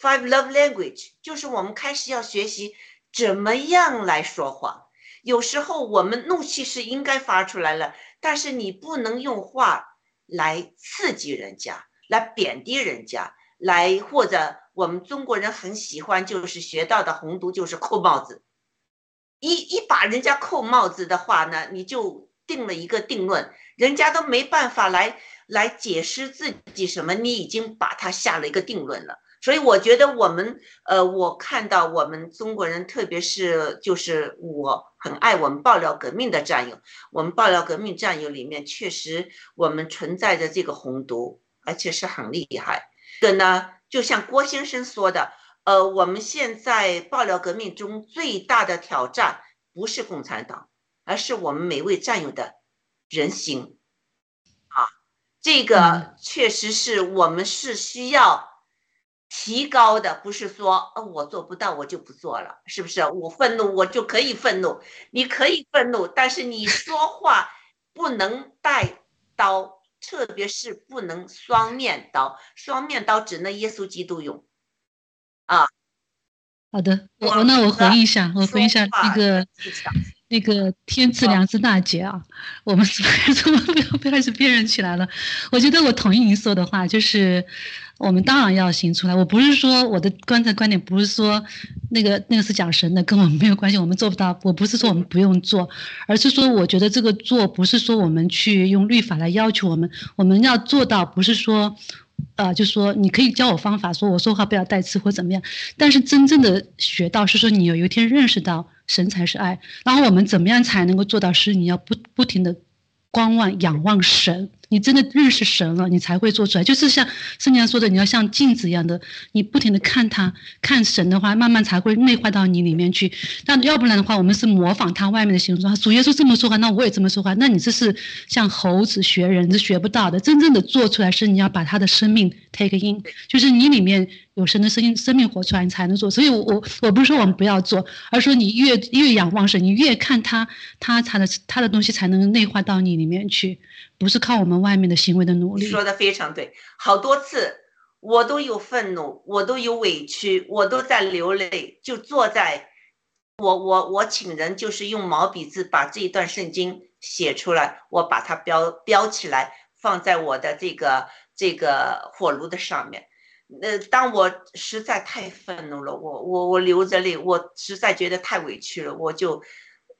five love language，就是我们开始要学习怎么样来说话。有时候我们怒气是应该发出来了，但是你不能用话来刺激人家，来贬低人家，来或者我们中国人很喜欢就是学到的红毒就是扣帽子。一一把人家扣帽子的话呢，你就定了一个定论，人家都没办法来来解释自己什么，你已经把他下了一个定论了。所以我觉得我们，呃，我看到我们中国人，特别是就是我很爱我们爆料革命的战友，我们爆料革命战友里面确实我们存在着这个红毒，而且是很厉害。这个呢，就像郭先生说的。呃，我们现在爆料革命中最大的挑战不是共产党，而是我们每位战友的人心啊！这个确实是我们是需要提高的，不是说呃我做不到我就不做了，是不是？我愤怒我就可以愤怒，你可以愤怒，但是你说话不能带刀，特别是不能双面刀，双面刀只能耶稣基督用。好的，我我那我回应一下，我回应一下那个那个天赐良知大姐啊，我们 怎么不要不要开始辨认起来了？我觉得我同意您说的话，就是我们当然要行出来。我不是说我的观察观点不是说那个那个是讲神的，跟我们没有关系，我们做不到。我不是说我们不用做，而是说我觉得这个做不是说我们去用律法来要求我们，我们要做到不是说。呃，就说你可以教我方法，说我说话不要带刺或怎么样，但是真正的学到是说你有一天认识到神才是爱，然后我们怎么样才能够做到？是你要不不停的观望仰望神。你真的认识神了，你才会做出来。就是像圣经说的，你要像镜子一样的，你不停的看他，看神的话，慢慢才会内化到你里面去。但要不然的话，我们是模仿他外面的形状。主耶稣这么说话，那我也这么说话。那你这是像猴子学人，是学不到的。真正的做出来是你要把他的生命 take in，就是你里面有神的声音，生命活出来，你才能做。所以，我我我不是说我们不要做，而是说你越越仰望神，你越看他，他他的他的东西才能内化到你里面去。不是靠我们外面的行为的努力。说的非常对，好多次我都有愤怒，我都有委屈，我都在流泪，就坐在，我我我请人就是用毛笔字把这一段圣经写出来，我把它标标起来，放在我的这个这个火炉的上面。呃，当我实在太愤怒了，我我我流着泪，我实在觉得太委屈了，我就。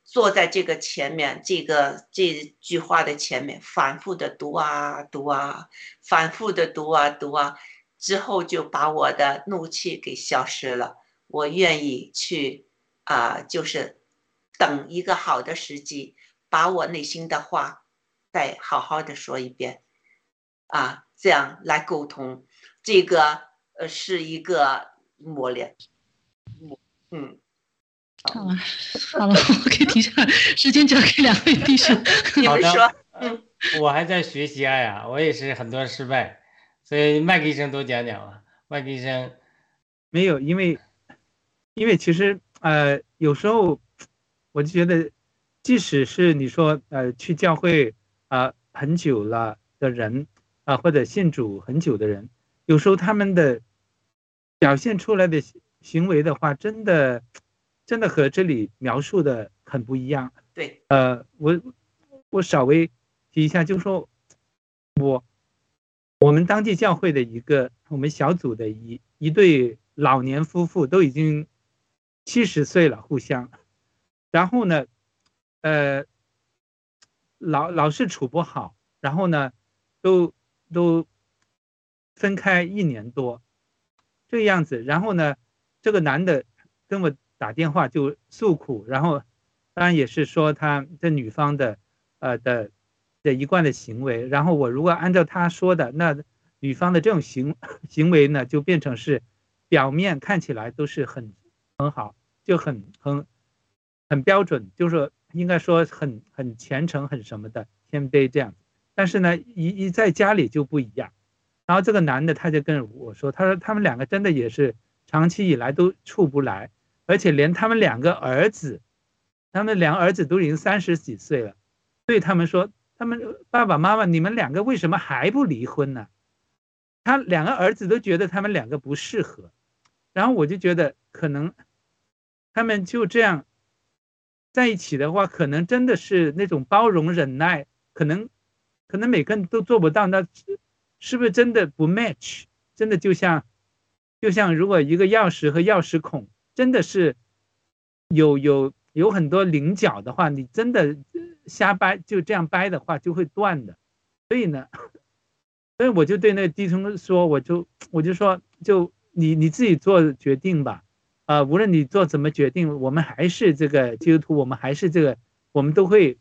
坐在这个前面，这个这句话的前面，反复的读啊读啊，反复的读啊读啊，之后就把我的怒气给消失了。我愿意去啊，就是等一个好的时机，把我内心的话再好好的说一遍，啊，这样来沟通，这个呃是一个磨练，嗯。好了，好了，我可以停下来，时间交给两位弟兄。好的，嗯，我还在学习爱呀，我也是很多失败，所以麦克医生多讲讲吧。麦克医生，没有，因为，因为其实呃，有时候我就觉得，即使是你说呃去教会啊很久了的人啊，或者信主很久的人，有时候他们的表现出来的行为的话，真的。真的和这里描述的很不一样。对，呃，我我稍微提一下，就说，我我们当地教会的一个我们小组的一一对老年夫妇都已经七十岁了，互相，然后呢，呃，老老是处不好，然后呢，都都分开一年多，这个样子，然后呢，这个男的跟我。打电话就诉苦，然后当然也是说他这女方的呃的的一贯的行为，然后我如果按照他说的，那女方的这种行 行为呢，就变成是表面看起来都是很很好，就很很很标准，就是应该说很很虔诚很什么的谦卑这样，但是呢一一在家里就不一样，然后这个男的他就跟我说，他说他们两个真的也是长期以来都处不来。而且连他们两个儿子，他们两个儿子都已经三十几岁了，对他们说：“他们爸爸妈妈，你们两个为什么还不离婚呢？”他两个儿子都觉得他们两个不适合，然后我就觉得可能他们就这样在一起的话，可能真的是那种包容忍耐，可能可能每个人都做不到，那是不是真的不 match？真的就像就像如果一个钥匙和钥匙孔。真的是有有有很多棱角的话，你真的瞎掰就这样掰的话就会断的。所以呢，所以我就对那个弟兄说，我就我就说，就你你自己做决定吧。啊，无论你做怎么决定，我们还是这个基督徒，我们还是这个，我们都会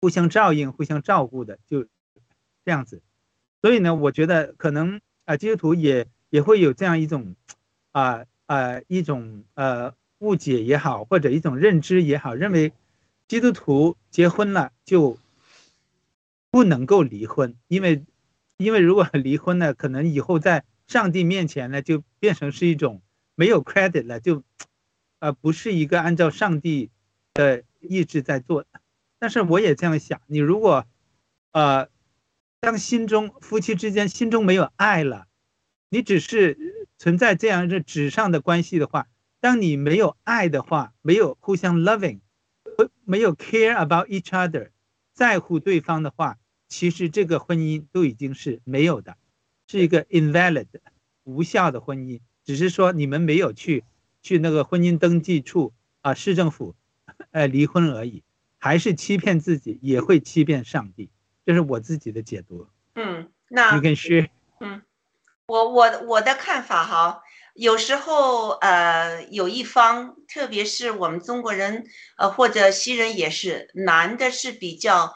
互相照应、互相照顾的，就这样子。所以呢，我觉得可能啊，基督徒也也会有这样一种啊。呃，一种呃误解也好，或者一种认知也好，认为基督徒结婚了就不能够离婚，因为因为如果 离婚呢，可能以后在上帝面前呢，就变成是一种没有 credit 了，就，呃，不是一个按照上帝的意志在做的。但是我也这样想，你如果，呃，当心中夫妻之间心中没有爱了，你只是存在这样一个纸上的关系的话，当你没有爱的话，没有互相 loving，没有 care about each other，在乎对方的话。其实这个婚姻都已经是没有的，是一个 invalid 无效的婚姻，只是说你们没有去去那个婚姻登记处啊市政府，呃离婚而已，还是欺骗自己，也会欺骗上帝，这是我自己的解读。嗯，那你跟薛，嗯，我我我的看法哈，有时候呃有一方，特别是我们中国人呃或者西人也是，男的是比较。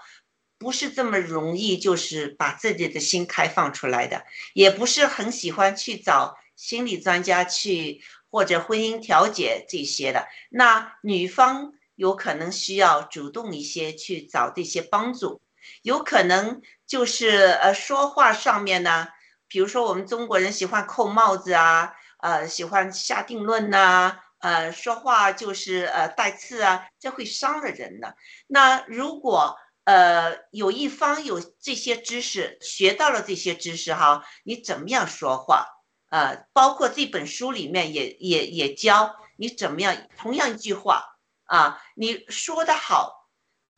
不是这么容易，就是把自己的心开放出来的，也不是很喜欢去找心理专家去或者婚姻调解这些的。那女方有可能需要主动一些去找这些帮助，有可能就是呃说话上面呢，比如说我们中国人喜欢扣帽子啊，呃喜欢下定论呐，呃说话就是呃带刺啊，这会伤了人的。那如果呃，有一方有这些知识，学到了这些知识哈，你怎么样说话？呃，包括这本书里面也也也教你怎么样。同样一句话啊，你说的好，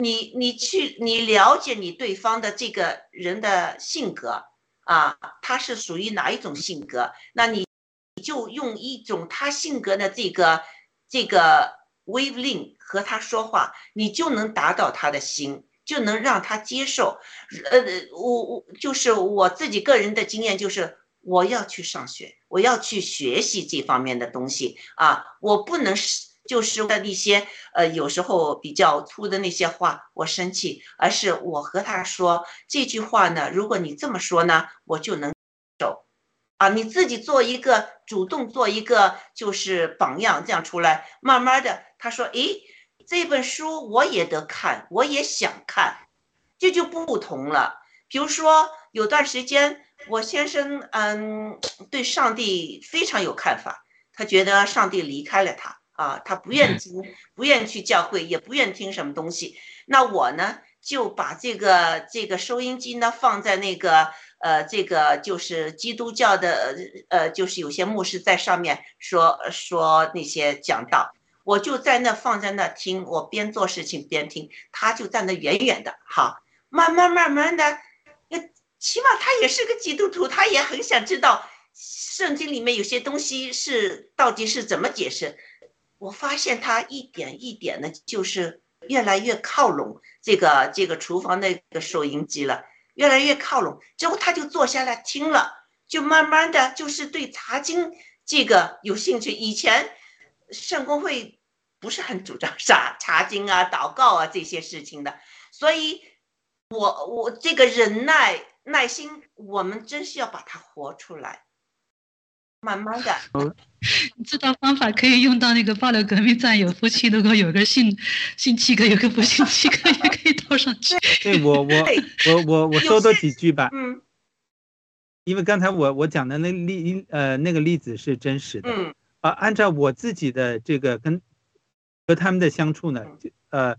你你去你了解你对方的这个人的性格啊，他是属于哪一种性格？那你你就用一种他性格的这个这个 wavelength 和他说话，你就能达到他的心。就能让他接受，呃，我我就是我自己个人的经验，就是我要去上学，我要去学习这方面的东西啊，我不能是就是的那些呃有时候比较粗的那些话，我生气，而是我和他说这句话呢，如果你这么说呢，我就能走，啊，你自己做一个主动做一个就是榜样，这样出来，慢慢的他说，诶。这本书我也得看，我也想看，这就不同了。比如说，有段时间，我先生嗯对上帝非常有看法，他觉得上帝离开了他啊，他不愿听，不愿去教会，也不愿听什么东西。那我呢，就把这个这个收音机呢放在那个呃这个就是基督教的呃就是有些牧师在上面说说那些讲道。我就在那放在那听，我边做事情边听，他就站得远远的，哈，慢慢慢慢的，起码他也是个基督徒，他也很想知道圣经里面有些东西是到底是怎么解释。我发现他一点一点的，就是越来越靠拢这个这个厨房那个收音机了，越来越靠拢，之后他就坐下来听了，就慢慢的就是对查经这个有兴趣，以前。圣公会不是很主张 啥查经啊、祷告啊这些事情的，所以，我我这个忍耐、耐心，我们真是要把它活出来，慢慢的。这套方法可以用到那个《爆料革命战友》夫妻，如果有个信信七个，有个不信七个，也可以套上去。对我我我我我说多几句吧。嗯。因为刚才我我讲的那例呃那个例子是真实的。嗯。啊，按照我自己的这个跟和他们的相处呢，呃，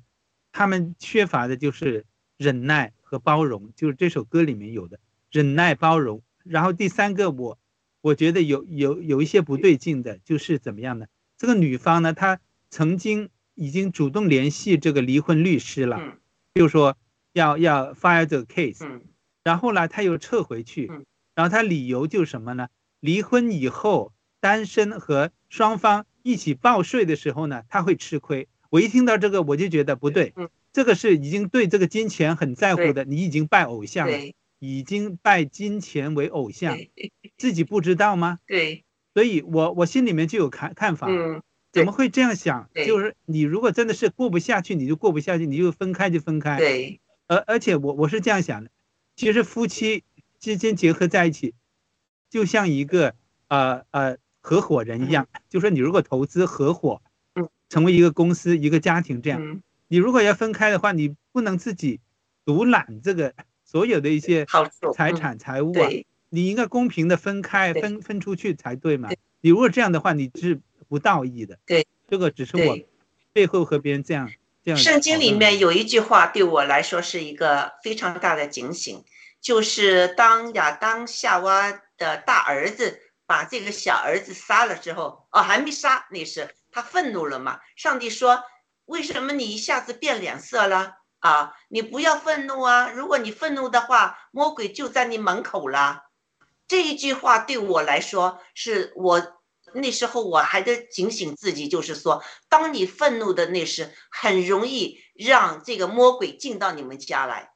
他们缺乏的就是忍耐和包容，就是这首歌里面有的忍耐包容。然后第三个，我我觉得有有有一些不对劲的，就是怎么样呢？这个女方呢，她曾经已经主动联系这个离婚律师了，就说要要 file 这个 case，然后呢，她又撤回去，然后她理由就是什么呢？离婚以后。单身和双方一起报税的时候呢，她会吃亏。我一听到这个，我就觉得不对。这个是已经对这个金钱很在乎的，你已经拜偶像了，已经拜金钱为偶像，自己不知道吗？对。所以我我心里面就有看看法。嗯。怎么会这样想？就是你如果真的是过不下去，你就过不下去，你就分开就分开。对。而而且我我是这样想的，其实夫妻之间结合在一起，就像一个呃呃。合伙人一样，就说你如果投资合伙，成为一个公司、一个家庭这样，你如果要分开的话，你不能自己独揽这个所有的一些财产、财物啊，你应该公平的分开、分分出去才对嘛。你如果这样的话，你是不道义的。对，这个只是我。背后和别人这样这样。圣经里面有一句话对我来说是一个非常大的警醒，就是当亚当夏娃的大儿子把这个小儿子杀了之后，哦，还没杀，那是他愤怒了嘛？上帝说：“为什么你一下子变脸色了？啊，你不要愤怒啊！如果你愤怒的话，魔鬼就在你门口了。”这一句话对我来说，是我那时候我还得警醒自己，就是说，当你愤怒的那时，很容易让这个魔鬼进到你们家来。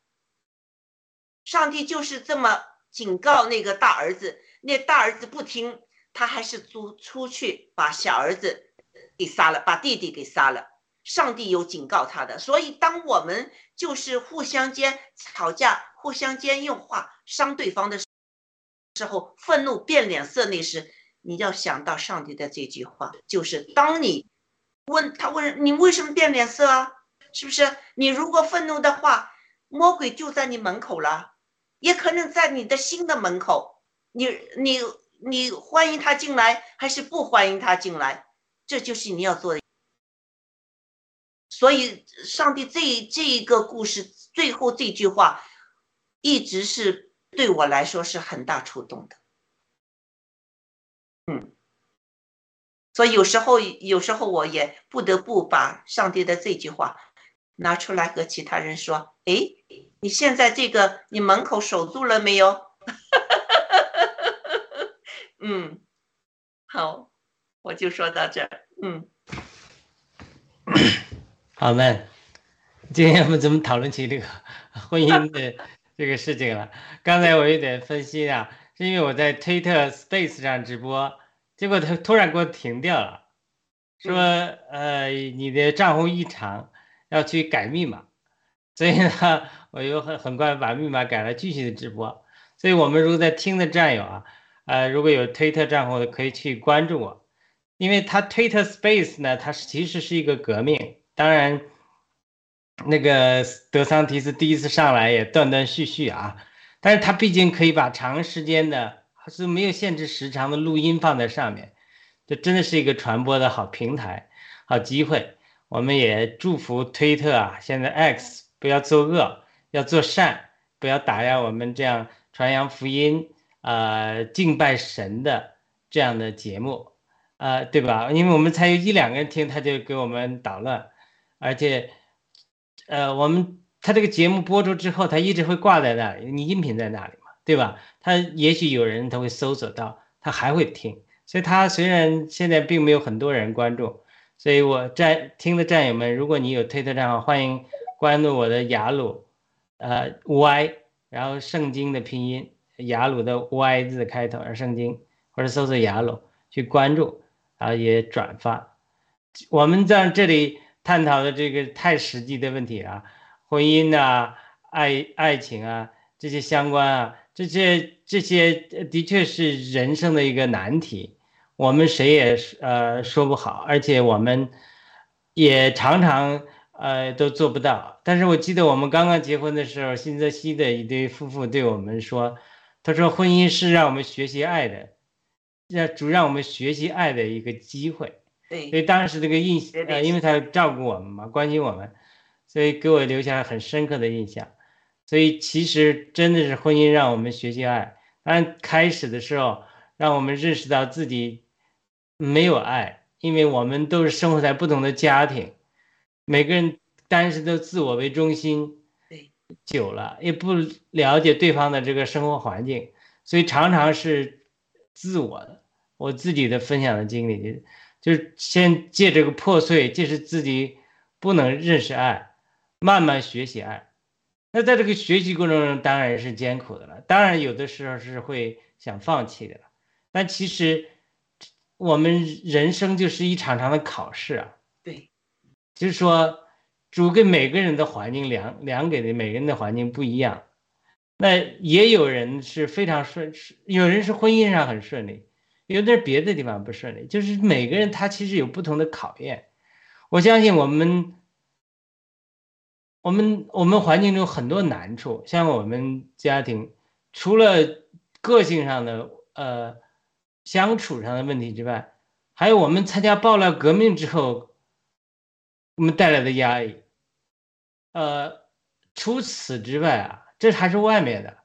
上帝就是这么警告那个大儿子，那大儿子不听，他还是出出去把小儿子给杀了，把弟弟给杀了。上帝有警告他的，所以当我们就是互相间吵架、互相间用话伤对方的时候，愤怒变脸色那时，你要想到上帝的这句话，就是当你问他问你为什么变脸色啊？是不是？你如果愤怒的话，魔鬼就在你门口了，也可能在你的心的门口。你你你欢迎他进来，还是不欢迎他进来？这就是你要做的。所以，上帝这这一个故事最后这句话，一直是对我来说是很大触动的。嗯，所以有时候有时候我也不得不把上帝的这句话拿出来和其他人说：“诶，你现在这个你门口守住了没有？” 嗯，好，我就说到这儿。嗯。好们，今天我们怎么讨论起这个 婚姻的这个事情了？刚才我有点分析啊，是因为我在推特 Space 上直播，结果他突然给我停掉了，说呃你的账户异常，要去改密码，所以呢，我又很很快把密码改了，继续的直播。所以我们如果在听的战友啊，呃如果有推特账户的，可以去关注我，因为他推特 Space 呢，它是其实是一个革命。当然，那个德桑提斯第一次上来也断断续续啊，但是他毕竟可以把长时间的，是没有限制时长的录音放在上面，这真的是一个传播的好平台、好机会。我们也祝福推特啊，现在 X 不要作恶，要做善，不要打压我们这样传扬福音、呃敬拜神的这样的节目，呃，对吧？因为我们才有一两个人听，他就给我们捣乱。而且，呃，我们他这个节目播出之后，他一直会挂在那里，你音频在那里嘛，对吧？他也许有人他会搜索到，他还会听，所以他虽然现在并没有很多人关注，所以我战听的战友们，如果你有推特账号，欢迎关注我的雅鲁，呃，Y，然后圣经的拼音雅鲁的 Y 字开头，而圣经或者搜索雅鲁去关注，然后也转发，我们在这里。探讨的这个太实际的问题啊，婚姻啊、爱爱情啊这些相关啊，这些这些的确是人生的一个难题，我们谁也呃说不好，而且我们也常常呃都做不到。但是我记得我们刚刚结婚的时候，新泽西的一对夫妇对我们说，他说婚姻是让我们学习爱的，让主让我们学习爱的一个机会。对，所以当时这个印呃，因为他照顾我们嘛，关心我们，所以给我留下了很深刻的印象。所以其实真的是婚姻让我们学习爱。当然开始的时候，让我们认识到自己没有爱，因为我们都是生活在不同的家庭，每个人当时都自我为中心，对，久了也不了解对方的这个生活环境，所以常常是自我的，我自己的分享的经历。就是先借这个破碎，借是自己不能认识爱，慢慢学习爱。那在这个学习过程中，当然是艰苦的了，当然有的时候是会想放弃的了。但其实我们人生就是一场场的考试啊。对，就是说主给每个人的环境量量给的每个人的环境不一样。那也有人是非常顺，有人是婚姻上很顺利。有点别的地方不顺利，就是每个人他其实有不同的考验。我相信我们我们我们环境中很多难处，像我们家庭，除了个性上的呃相处上的问题之外，还有我们参加爆料革命之后，我们带来的压力。呃，除此之外啊，这还是外面的，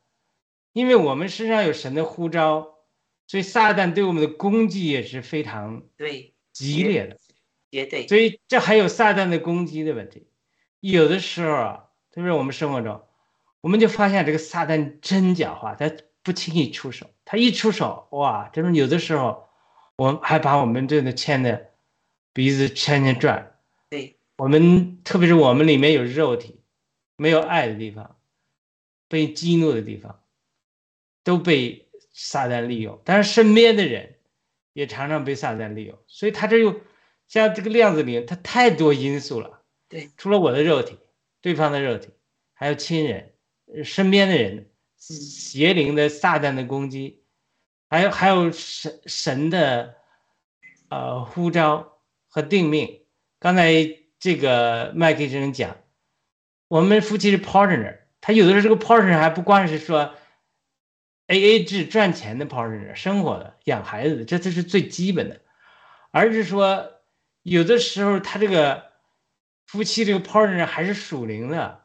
因为我们身上有神的呼召，所以撒旦对我们的攻击也是非常对，激烈的。绝对所以这还有撒旦的攻击的问题。有的时候啊，特别是我们生活中，我们就发现这个撒旦真狡猾，他不轻易出手，他一出手，哇，真的有的时候，我们还把我们这个牵的鼻子牵牵转。对，我们特别是我们里面有肉体，没有爱的地方，被激怒的地方，都被撒旦利用。但是身边的人也常常被撒旦利用，所以他这又像这个量子里面，它太多因素了。对，除了我的肉体，对方的肉体，还有亲人、呃身边的人，邪灵的撒旦的攻击，还有还有神神的呃呼召和定命。刚才这个麦克医生讲，我们夫妻是 partner，他有的时候这个 partner 还不光是说 A A 制赚钱的 partner，生活的、养孩子的，这这是最基本的，而是说有的时候他这个夫妻这个 partner 还是属灵的，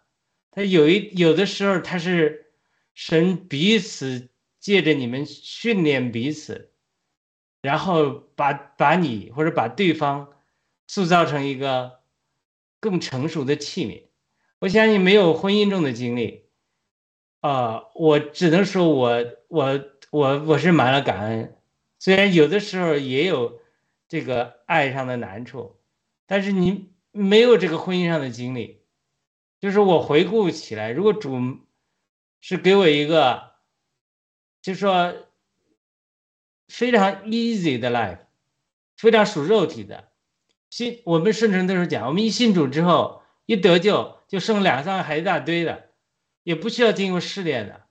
他有一有的时候他是神彼此借着你们训练彼此，然后把把你或者把对方塑造成一个更成熟的器皿。我相信没有婚姻中的经历，啊、我只能说我我我我是满了感恩，虽然有的时候也有这个爱上的难处，但是你没有这个婚姻上的经历，就是我回顾起来，如果主是给我一个，就说非常 easy 的 life，非常属肉体的，信我们圣人都是讲，我们一信主之后一得救就生两三个孩子一大堆的，也不需要经过试炼的，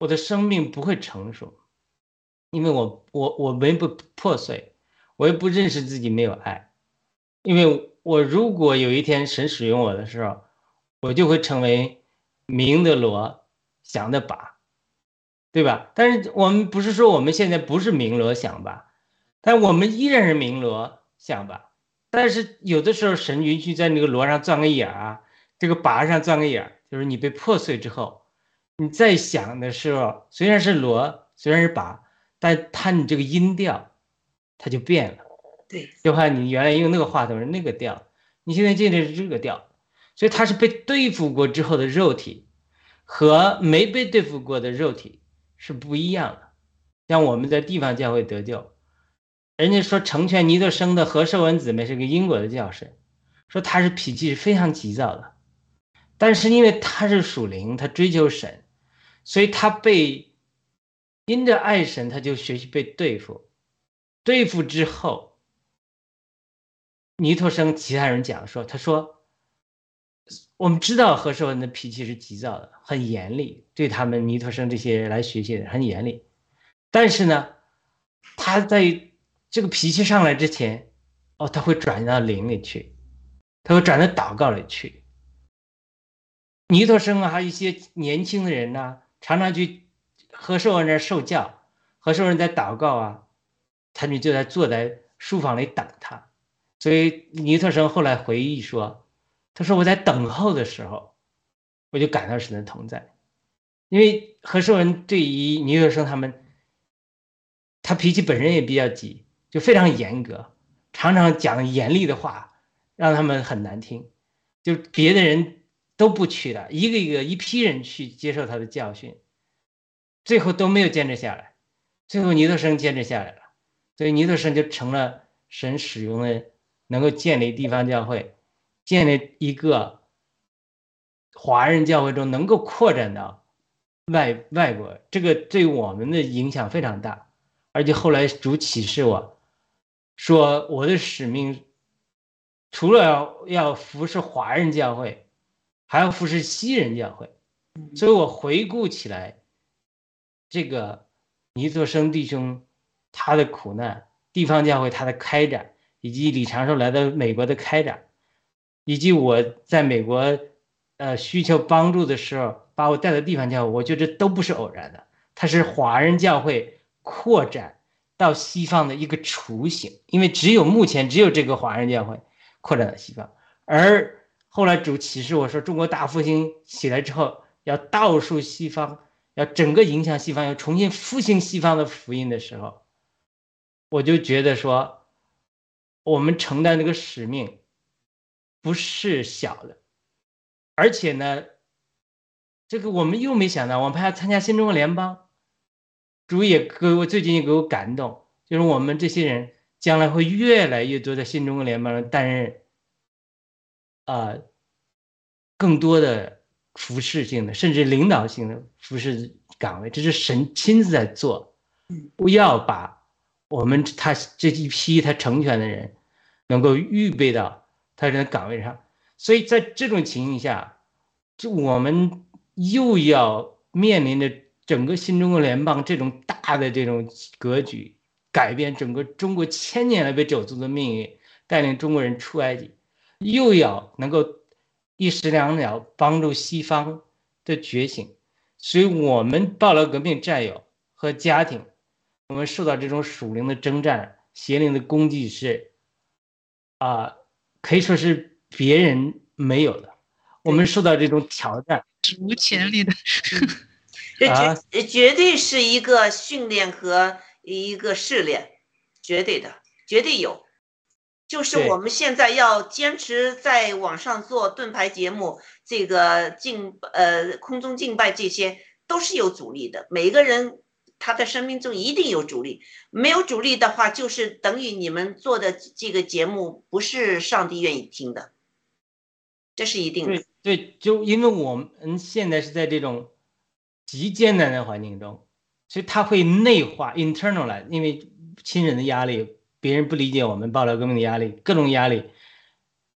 我的生命不会成熟，因为我我我们不破碎，我也不认识自己没有爱，因为我如果有一天神使用我的时候，我就会成为明的罗，想的把，对吧？但是我们不是说我们现在不是明罗想吧，但我们依然是明罗想吧。但是有的时候神允许在那个罗上钻个眼儿啊，这个把上钻个眼儿，就是你被破碎之后，你再想的时候，虽然是锣，虽然是把，但它你这个音调，它就变了。对，就怕你原来用那个话筒是那个调，你现在进的是这个调，所以它是被对付过之后的肉体，和没被对付过的肉体是不一样的。像我们在地方教会得救，人家说成全尼德生的何寿文姊妹是个英国的教师，说他是脾气是非常急躁的，但是因为他是属灵，他追求神，所以他被因着爱神，他就学习被对付，对付之后。尼托生其他人讲说，他说，我们知道何寿文的脾气是急躁的，很严厉，对他们尼托生这些来学习的很严厉。但是呢，他在这个脾气上来之前，哦，他会转到灵里去，他会转到祷告里去。尼托生啊，还有一些年轻的人呢、常常去何寿人那儿受教，何寿人在祷告啊，他们就在坐在书房里等他。所以尼特生后来回忆说：“他说我在等候的时候，我就感到神的同在，因为何寿人对于尼特生他们，他脾气本身也比较急，就非常严格，常常讲严厉的话，让他们很难听，就别的人都不去的，一个一个一批人去接受他的教训，最后都没有坚持下来，最后尼特生坚持下来了，所以尼特生就成了神使用的。”能够建立地方教会，建立一个华人教会中能够扩展到外外国，这个对我们的影响非常大。而且后来主启示我，说我的使命除了要要服侍华人教会，还要服侍西人教会。所以我回顾起来，这个尼作生弟兄他的苦难，地方教会他的开展。以及李长寿来到美国的开展，以及我在美国，呃需求帮助的时候，把我带到地方教会，我觉得都不是偶然的，它是华人教会扩展到西方的一个雏形，因为只有目前只有这个华人教会扩展到西方，而后来主启示我说中国大复兴起来之后，要倒数西方，要整个影响西方，要重新复兴西方的福音的时候，我就觉得说，我们承担这个使命不是小的，而且呢，这个我们又没想到，我们还要参加新中国联邦，主也给我最近也给我感动，就是我们这些人将来会越来越多在新中国联邦担任。啊，更多的服饰性的，甚至领导性的服饰岗位，这是神亲自在做。不要把我们他这一批他成全的人，能够预备到他的岗位上。所以在这种情形下，就我们又要面临着整个新中国联邦这种大的这种格局，改变整个中国千年来被走族的命运，带领中国人出埃及。又要能够一石两鸟，帮助西方的觉醒，所以我们报了革命战友和家庭，我们受到这种属灵的征战、邪灵的攻击是，啊，可以说是别人没有的。我们受到这种挑战，史无前例的，这绝绝对是一个训练和一个试炼，绝对的，绝对有。就是我们现在要坚持在网上做盾牌节目，这个敬呃空中敬拜这些都是有阻力的。每个人他的生命中一定有阻力，没有阻力的话，就是等于你们做的这个节目不是上帝愿意听的，这是一定的。对对，就因为我们现在是在这种极艰难的环境中，所以他会内化 internalize，因为亲人的压力。别人不理解我们爆料革命的压力，各种压力，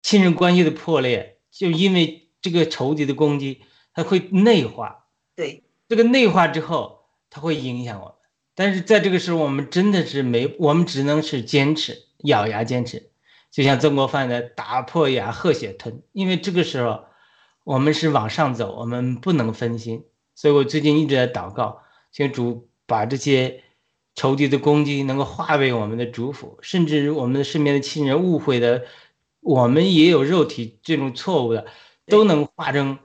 亲人关系的破裂，就因为这个仇敌的攻击，它会内化。对，这个内化之后，它会影响我们。但是在这个时候，我们真的是没，我们只能是坚持，咬牙坚持。就像曾国藩的“打破牙，喝血吞”，因为这个时候我们是往上走，我们不能分心。所以我最近一直在祷告，请主把这些。仇敌的攻击能够化为我们的祝福，甚至我们的身边的亲人误会的，我们也有肉体这种错误的，都能化成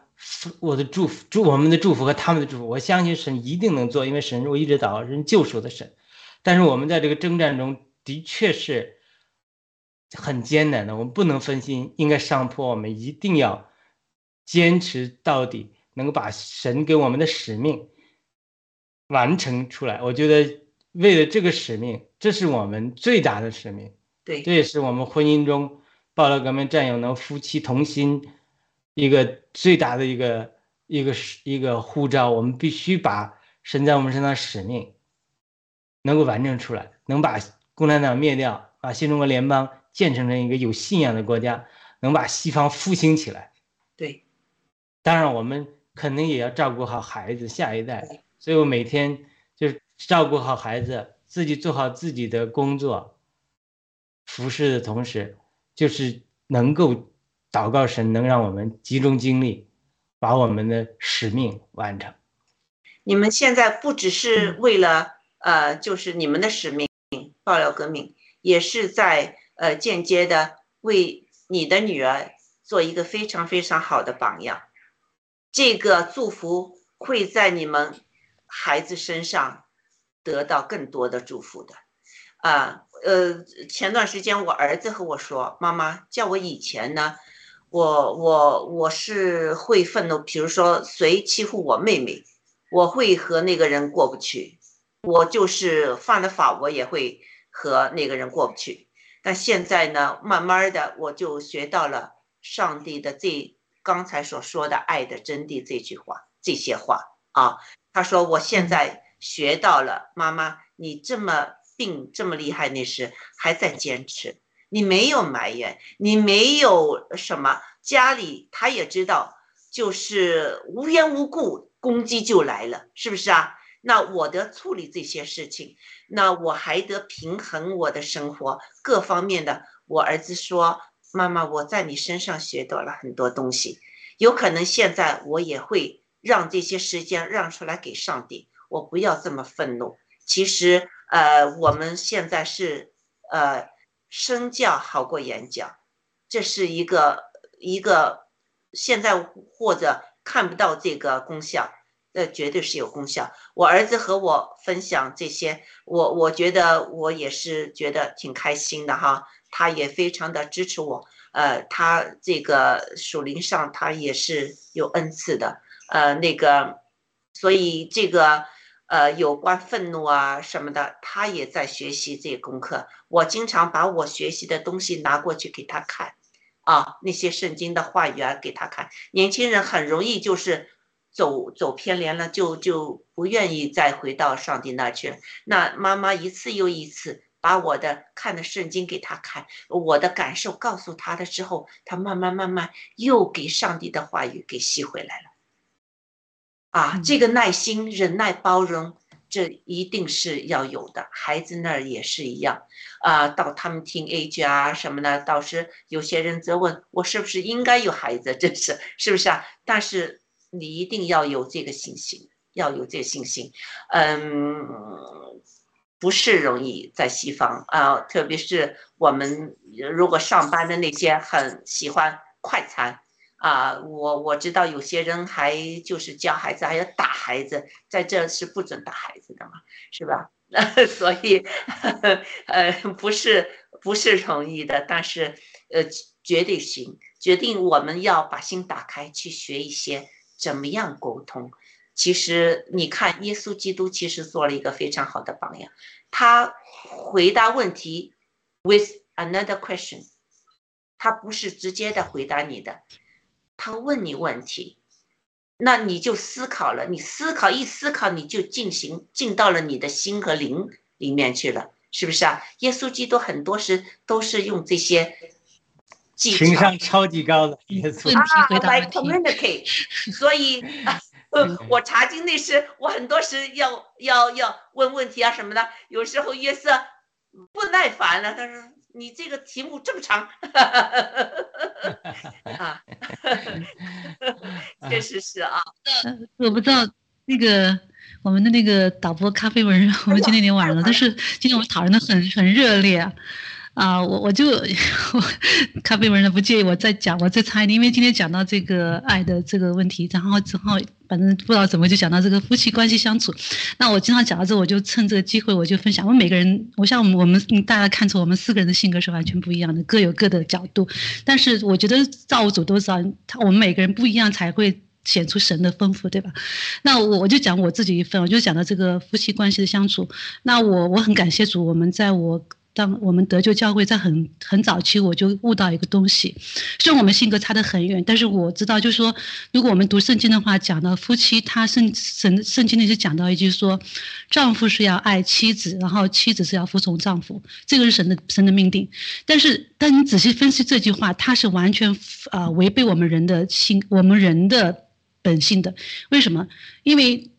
我的祝福，祝我们的祝福和他们的祝福。我相信神一定能做，因为神我一直祷告是救赎的神。但是我们在这个征战中的确是很艰难的，我们不能分心，应该上坡，我们一定要坚持到底，能够把神给我们的使命完成出来。我觉得。为了这个使命，这是我们最大的使命。对，这也是我们婚姻中报了革命战友能夫妻同心一个最大的一个一个一个护照。我们必须把神在我们身上使命能够完成出来，能把共产党灭掉，把新中国联邦建成成一个有信仰的国家，能把西方复兴起来。对，当然我们肯定也要照顾好孩子下一代，所以我每天就是。照顾好孩子，自己做好自己的工作，服侍的同时，就是能够祷告神，能让我们集中精力，把我们的使命完成。你们现在不只是为了呃，就是你们的使命爆料革命，也是在呃间接的为你的女儿做一个非常非常好的榜样。这个祝福会在你们孩子身上。得到更多的祝福的，啊，呃，前段时间我儿子和我说：“妈妈，叫我以前呢，我我我是会愤怒，比如说谁欺负我妹妹，我会和那个人过不去，我就是犯了法，我也会和那个人过不去。但现在呢，慢慢的我就学到了上帝的这刚才所说的爱的真谛这句话，这些话啊，他说我现在。”学到了，妈妈，你这么病这么厉害，那时还在坚持，你没有埋怨，你没有什么，家里他也知道，就是无缘无故攻击就来了，是不是啊？那我得处理这些事情，那我还得平衡我的生活各方面的。我儿子说，妈妈，我在你身上学到了很多东西，有可能现在我也会让这些时间让出来给上帝，我不要这么愤怒。其实，呃，我们现在是，呃，身教好过言教，这是一个一个现在或者看不到这个功效。那绝对是有功效。我儿子和我分享这些，我我觉得我也是觉得挺开心的哈。他也非常的支持我，呃，他这个属灵上他也是有恩赐的，呃，那个，所以这个呃有关愤怒啊什么的，他也在学习这些功课。我经常把我学习的东西拿过去给他看，啊，那些圣经的话语啊给他看。年轻人很容易就是。走走偏连了，就就不愿意再回到上帝那去了。那妈妈一次又一次把我的看的圣经给他看，我的感受告诉他的之后，他慢慢慢慢又给上帝的话语给吸回来了。啊，这个耐心、忍耐、包容，这一定是要有的。孩子那儿也是一样。啊，到他们听 age 啊什么的，导师有些人则问我是不是应该有孩子，这是是不是啊？但是。你一定要有这个信心，要有这个信心。嗯，不是容易在西方啊，特别是我们如果上班的那些很喜欢快餐啊，我我知道有些人还就是教孩子还要打孩子，在这是不准打孩子的嘛，是吧？所以 呃不是不是容易的，但是呃绝对行，决定我们要把心打开去学一些。怎么样沟通？其实你看，耶稣基督其实做了一个非常好的榜样。他回答问题 with another question，他不是直接的回答你的，他问你问题，那你就思考了。你思考一思考，你就进行进到了你的心和灵里面去了，是不是啊？耶稣基督很多时都是用这些。情商超级高的，问题回答问题。所以，我查经那时，我很多时要要要问问题啊什么的。有时候约瑟不耐烦了，他说：“你这个题目这么长。”啊，确实是啊。我不知道那个我们的那个导播咖啡文，我们今天已经晚了，但是今天我们讨论的很很热烈。啊，我我就我咖啡文人不介意我再讲，我再插一，因为今天讲到这个爱的这个问题，然后之后反正不知道怎么就讲到这个夫妻关系相处。那我经常讲到这，我就趁这个机会我就分享。我们每个人，我像我们我们大家看出我们四个人的性格是完全不一样的，各有各的角度。但是我觉得造物主都知道，他我们每个人不一样才会显出神的丰富，对吧？那我我就讲我自己一份，我就讲到这个夫妻关系的相处。那我我很感谢主，我们在我。当我们得救教会在很很早期，我就悟到一个东西，虽然我们性格差得很远，但是我知道，就是说，如果我们读圣经的话，讲到夫妻，他圣圣圣经里就讲到一句说，丈夫是要爱妻子，然后妻子是要服从丈夫，这个是神的神的命定。但是，当你仔细分析这句话，它是完全啊违背我们人的性，我们人的本性的。为什么？因为。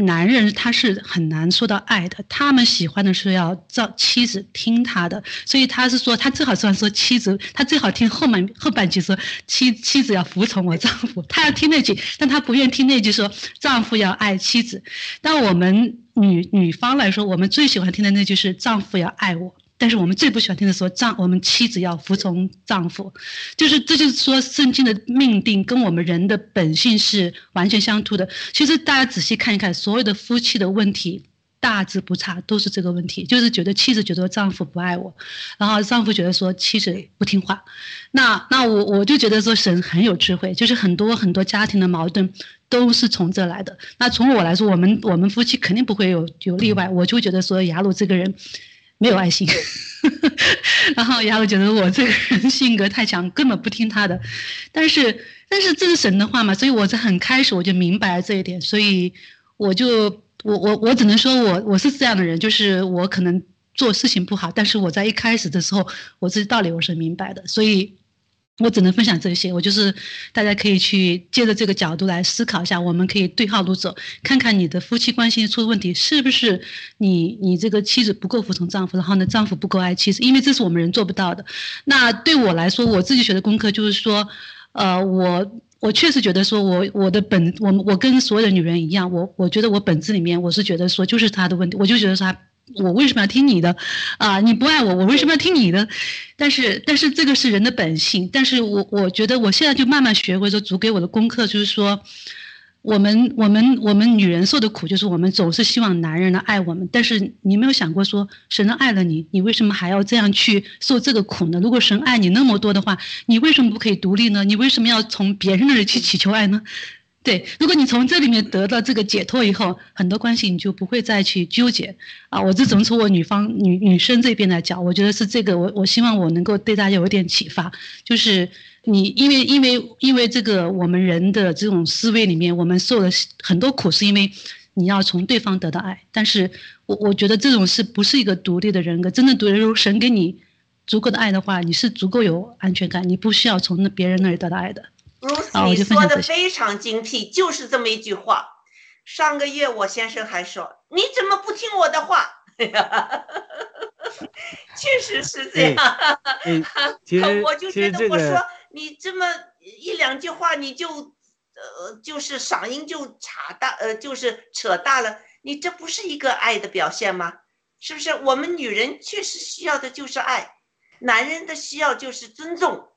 男人他是很难说到爱的，他们喜欢的是要照妻子听他的，所以他是说他最好算说妻子，他最好听后半后半句说妻妻子要服从我丈夫，他要听那句，但他不愿听那句说丈夫要爱妻子。但我们女女方来说，我们最喜欢听的那句是丈夫要爱我。但是我们最不喜欢听的说丈，我们妻子要服从丈夫，就是这就是说圣经的命定跟我们人的本性是完全相突的。其实大家仔细看一看，所有的夫妻的问题大致不差，都是这个问题，就是觉得妻子觉得丈夫不爱我，然后丈夫觉得说妻子不听话。那那我我就觉得说神很有智慧，就是很多很多家庭的矛盾都是从这来的。那从我来说，我们我们夫妻肯定不会有有例外，我就觉得说雅鲁这个人。没有爱心，然后雅鲁觉得我这个人性格太强，根本不听他的。但是，但是这是神的话嘛，所以我在很开始我就明白了这一点，所以我就我我我只能说我我是这样的人，就是我可能做事情不好，但是我在一开始的时候，我这道理我是明白的，所以。我只能分享这些，我就是大家可以去借着这个角度来思考一下，我们可以对号入座，看看你的夫妻关系出问题是不是你你这个妻子不够服从丈夫，然后呢丈夫不够爱妻子，因为这是我们人做不到的。那对我来说，我自己学的功课就是说，呃，我我确实觉得说我我的本我我跟所有的女人一样，我我觉得我本质里面我是觉得说就是他的问题，我就觉得说他我为什么要听你的啊？你不爱我，我为什么要听你的？但是但是这个是人的本性，但是我我觉得我现在就慢慢学会说主给我的功课就是说。我们我们我们女人受的苦，就是我们总是希望男人来爱我们。但是你没有想过说，神爱了你，你为什么还要这样去受这个苦呢？如果神爱你那么多的话，你为什么不可以独立呢？你为什么要从别人那里去祈求爱呢？对，如果你从这里面得到这个解脱以后，很多关系你就不会再去纠结啊。我这从从我女方女女生这边来讲，我觉得是这个，我我希望我能够对大家有一点启发，就是。你因为因为因为这个我们人的这种思维里面，我们受了很多苦，是因为你要从对方得到爱。但是我我觉得这种是不是一个独立的人格？真正独立，如神给你足够的爱的话，你是足够有安全感，你不需要从别人那里得到爱的。如此，你说的非常精辟，就是这么一句话。上个月我先生还说：“你怎么不听我的话？” 确实是这样。其实我就觉得我说。你这么一两句话，你就，呃，就是嗓音就插大，呃，就是扯大了，你这不是一个爱的表现吗？是不是？我们女人确实需要的就是爱，男人的需要就是尊重，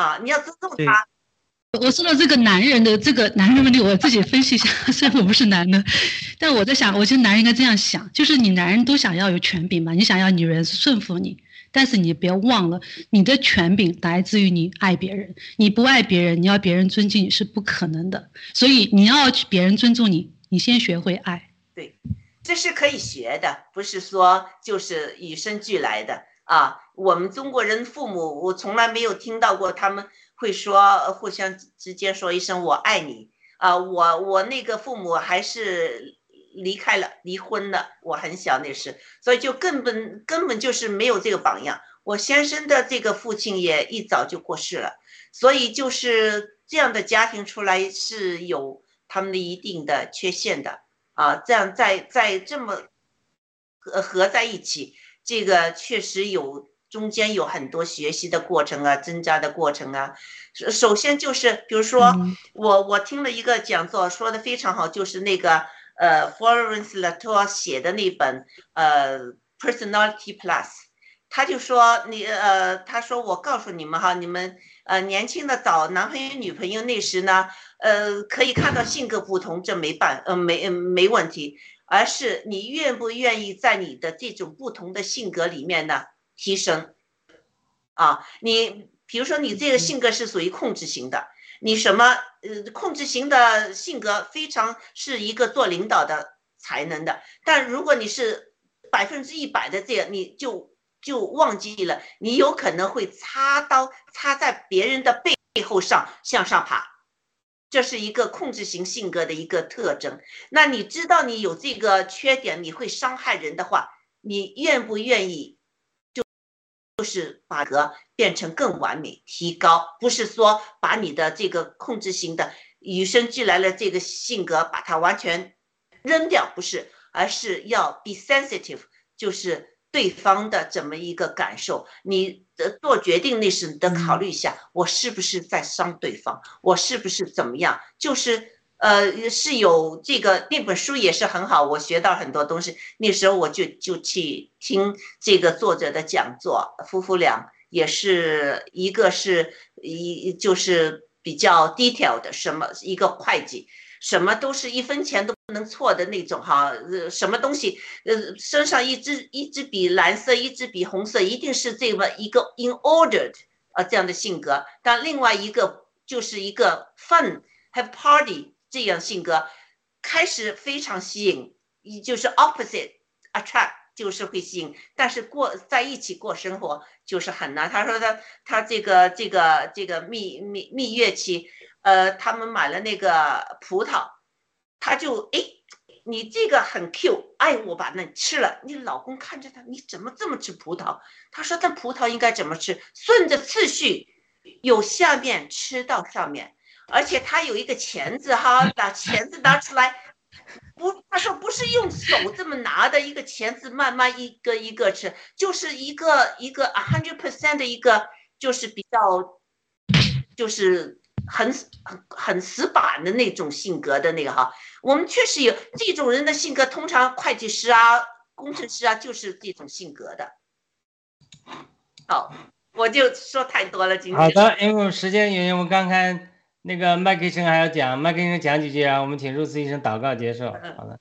啊，你要尊重他。我说到这个男人的这个男人问题，我自己分析一下，虽然我不是男的，但我在想，我觉得男人应该这样想，就是你男人都想要有权柄嘛，你想要女人顺服你。但是你别忘了，你的权柄来自于你爱别人。你不爱别人，你要别人尊敬你是不可能的。所以你要别人尊重你，你先学会爱。对，这是可以学的，不是说就是与生俱来的啊。我们中国人父母，我从来没有听到过他们会说互相之间说一声“我爱你”啊。我我那个父母还是。离开了，离婚了，我很小那时，所以就根本根本就是没有这个榜样。我先生的这个父亲也一早就过世了，所以就是这样的家庭出来是有他们的一定的缺陷的啊。这样在在这么合合在一起，这个确实有中间有很多学习的过程啊，增加的过程啊。首先就是比如说我我听了一个讲座，说的非常好，就是那个。呃，Florence Latour 写的那本呃《Personality Plus》，他就说你呃，他说我告诉你们哈，你们呃年轻的找男朋友女朋友那时呢，呃可以看到性格不同，这没办呃没没问题，而是你愿不愿意在你的这种不同的性格里面呢提升啊？你比如说你这个性格是属于控制型的。你什么呃控制型的性格非常是一个做领导的才能的，但如果你是百分之一百的这样，你就就忘记了，你有可能会插刀插在别人的背后上向上爬，这是一个控制型性格的一个特征。那你知道你有这个缺点，你会伤害人的话，你愿不愿意？就是把格变成更完美，提高，不是说把你的这个控制型的与生俱来的这个性格把它完全扔掉，不是，而是要 be sensitive，就是对方的怎么一个感受，你的做决定那时得考虑一下，我是不是在伤对方，我是不是怎么样，就是。呃，是有这个那本书也是很好，我学到很多东西。那时候我就就去听这个作者的讲座，夫妇俩也是一个是一就是比较 detail 的，什么一个会计，什么都是一分钱都不能错的那种哈。呃，什么东西，呃，身上一支一支笔蓝色，一支笔红色，一定是这么一个 in ordered 啊这样的性格。但另外一个就是一个 fun have party。这样性格开始非常吸引，就是 opposite attract，就是会吸引，但是过在一起过生活就是很难。他说他他这个这个这个蜜蜜蜜月期，呃，他们买了那个葡萄，他就哎，你这个很 Q，哎，我把那吃了。你老公看着他，你怎么这么吃葡萄？他说，他葡萄应该怎么吃？顺着次序，由下面吃到上面。而且他有一个钳子哈，把钳子拿出来，不，他说不是用手这么拿的一个钳子，慢慢一个一个吃，就是一个一个 a hundred percent 的一个，就是比较，就是很很很死板的那种性格的那个哈，我们确实有这种人的性格，通常会计师啊、工程师啊，就是这种性格的。好，我就说太多了，今天。好的，因为时间原因，我刚看那个麦克医生还要讲，麦克医生讲几句啊，我们请入斯医生祷告结束。好的，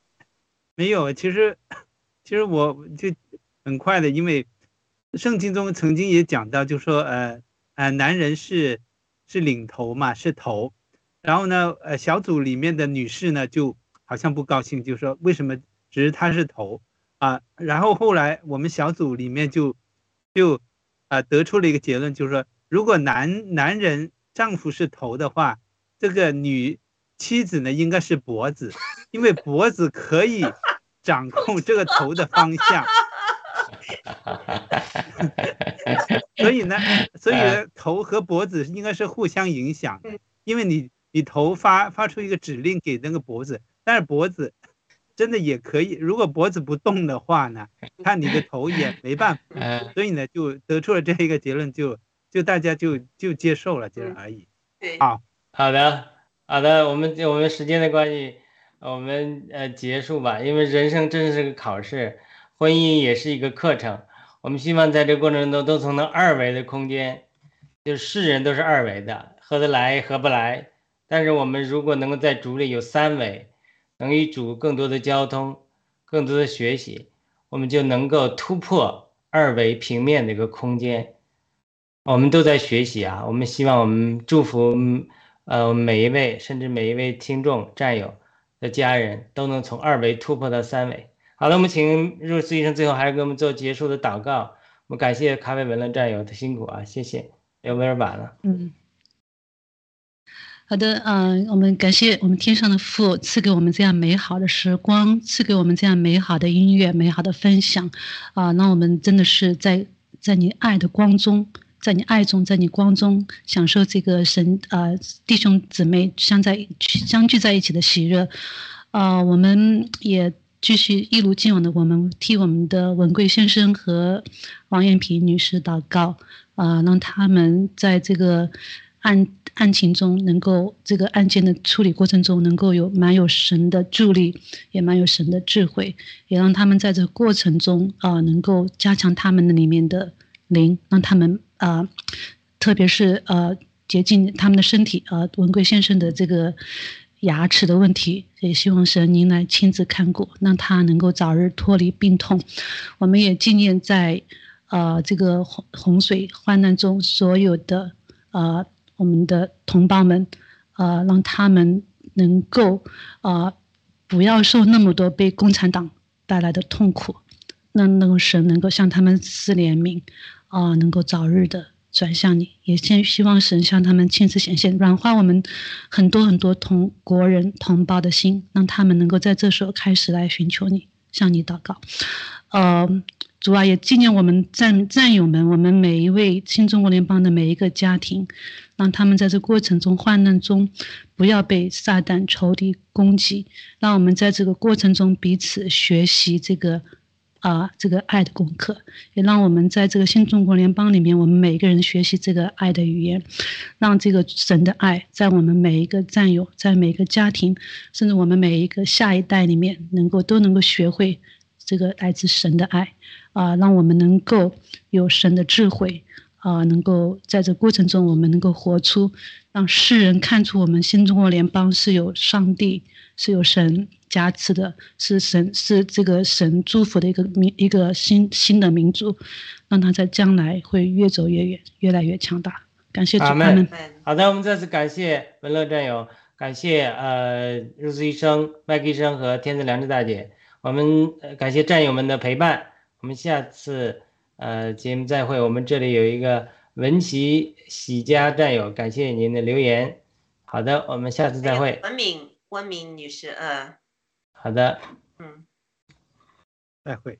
没有，其实其实我就很快的，因为圣经中曾经也讲到，就说呃呃，男人是是领头嘛，是头，然后呢，呃，小组里面的女士呢，就好像不高兴，就说为什么只是他是头啊？然后后来我们小组里面就就。啊，得出了一个结论，就是说，如果男男人丈夫是头的话，这个女妻子呢应该是脖子，因为脖子可以掌控这个头的方向。所以呢，所以头和脖子应该是互相影响，因为你你头发发出一个指令给那个脖子，但是脖子。真的也可以，如果脖子不动的话呢，看你的头也没办法，所以呢就得出了这一个结论，就就大家就就接受了，就是而已。对，好好的好的，我们我们时间的关系，我们呃结束吧，因为人生真是个考试，婚姻也是一个课程，我们希望在这过程中都从那二维的空间，就是世人都是二维的，合得来合不来，但是我们如果能够在主里有三维。能与主更多的交通，更多的学习，我们就能够突破二维平面的一个空间。我们都在学习啊！我们希望我们祝福呃每一位，甚至每一位听众、战友的家人都能从二维突破到三维。好了，我们请入斯医生最后还是给我们做结束的祷告。我们感谢咖啡文的战友的辛苦啊，谢谢。有没有晚了？嗯。好的，嗯，我们感谢我们天上的父赐给我们这样美好的时光，赐给我们这样美好的音乐、美好的分享，啊，那我们真的是在在你爱的光中，在你爱中，在你光中享受这个神啊弟兄姊妹相在相聚在一起的喜悦，啊，我们也继续一如既往的，我们替我们的文贵先生和王艳萍女士祷告，啊，让他们在这个案。案情中能够这个案件的处理过程中能够有蛮有神的助力，也蛮有神的智慧，也让他们在这过程中啊能够加强他们的里面的灵，让他们啊，特别是呃洁净他们的身体啊。文贵先生的这个牙齿的问题，也希望神您来亲自看顾，让他能够早日脱离病痛。我们也纪念在呃这个洪洪水患难中所有的呃。我们的同胞们，呃，让他们能够啊，不要受那么多被共产党带来的痛苦，让那个神能够向他们施怜悯，啊，能够早日的转向你，也希希望神向他们亲自显现，软化我们很多很多同国人同胞的心，让他们能够在这时候开始来寻求你，向你祷告，呃。主啊，也纪念我们战战友们，我们每一位新中国联邦的每一个家庭，让他们在这过程中患难中，不要被撒旦仇敌攻击，让我们在这个过程中彼此学习这个啊这个爱的功课，也让我们在这个新中国联邦里面，我们每一个人学习这个爱的语言，让这个神的爱在我们每一个战友，在每个家庭，甚至我们每一个下一代里面，能够都能够学会这个来自神的爱。啊，让我们能够有神的智慧啊，能够在这过程中，我们能够活出，让世人看出我们新中国联邦是有上帝、是有神加持的，是神是这个神祝福的一个民一个新新的民族，让他在将来会越走越远，越来越强大。感谢主们。好的，我们再次感谢文乐战友，感谢呃日子医生、麦克医生和天赐良知大姐，我们感谢战友们的陪伴。我们下次呃节目再会。我们这里有一个文琪喜家战友，感谢您的留言。好的，我们下次再会。文敏，文敏女士，嗯，好的，嗯，再会。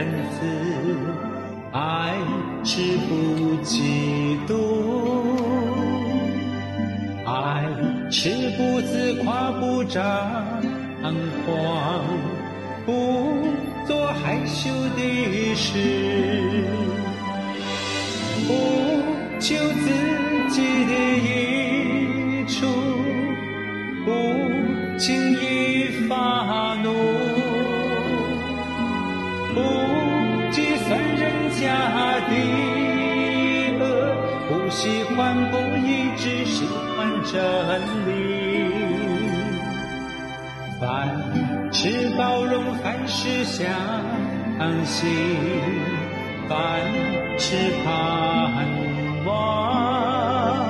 恩赐；爱是不嫉妒，爱是不自夸，不张狂，不做害羞的事，不求自是包容，还是相信，凡是盼望，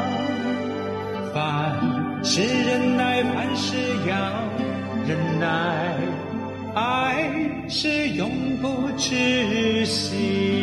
凡是忍耐，凡事要忍耐，爱是永不止息。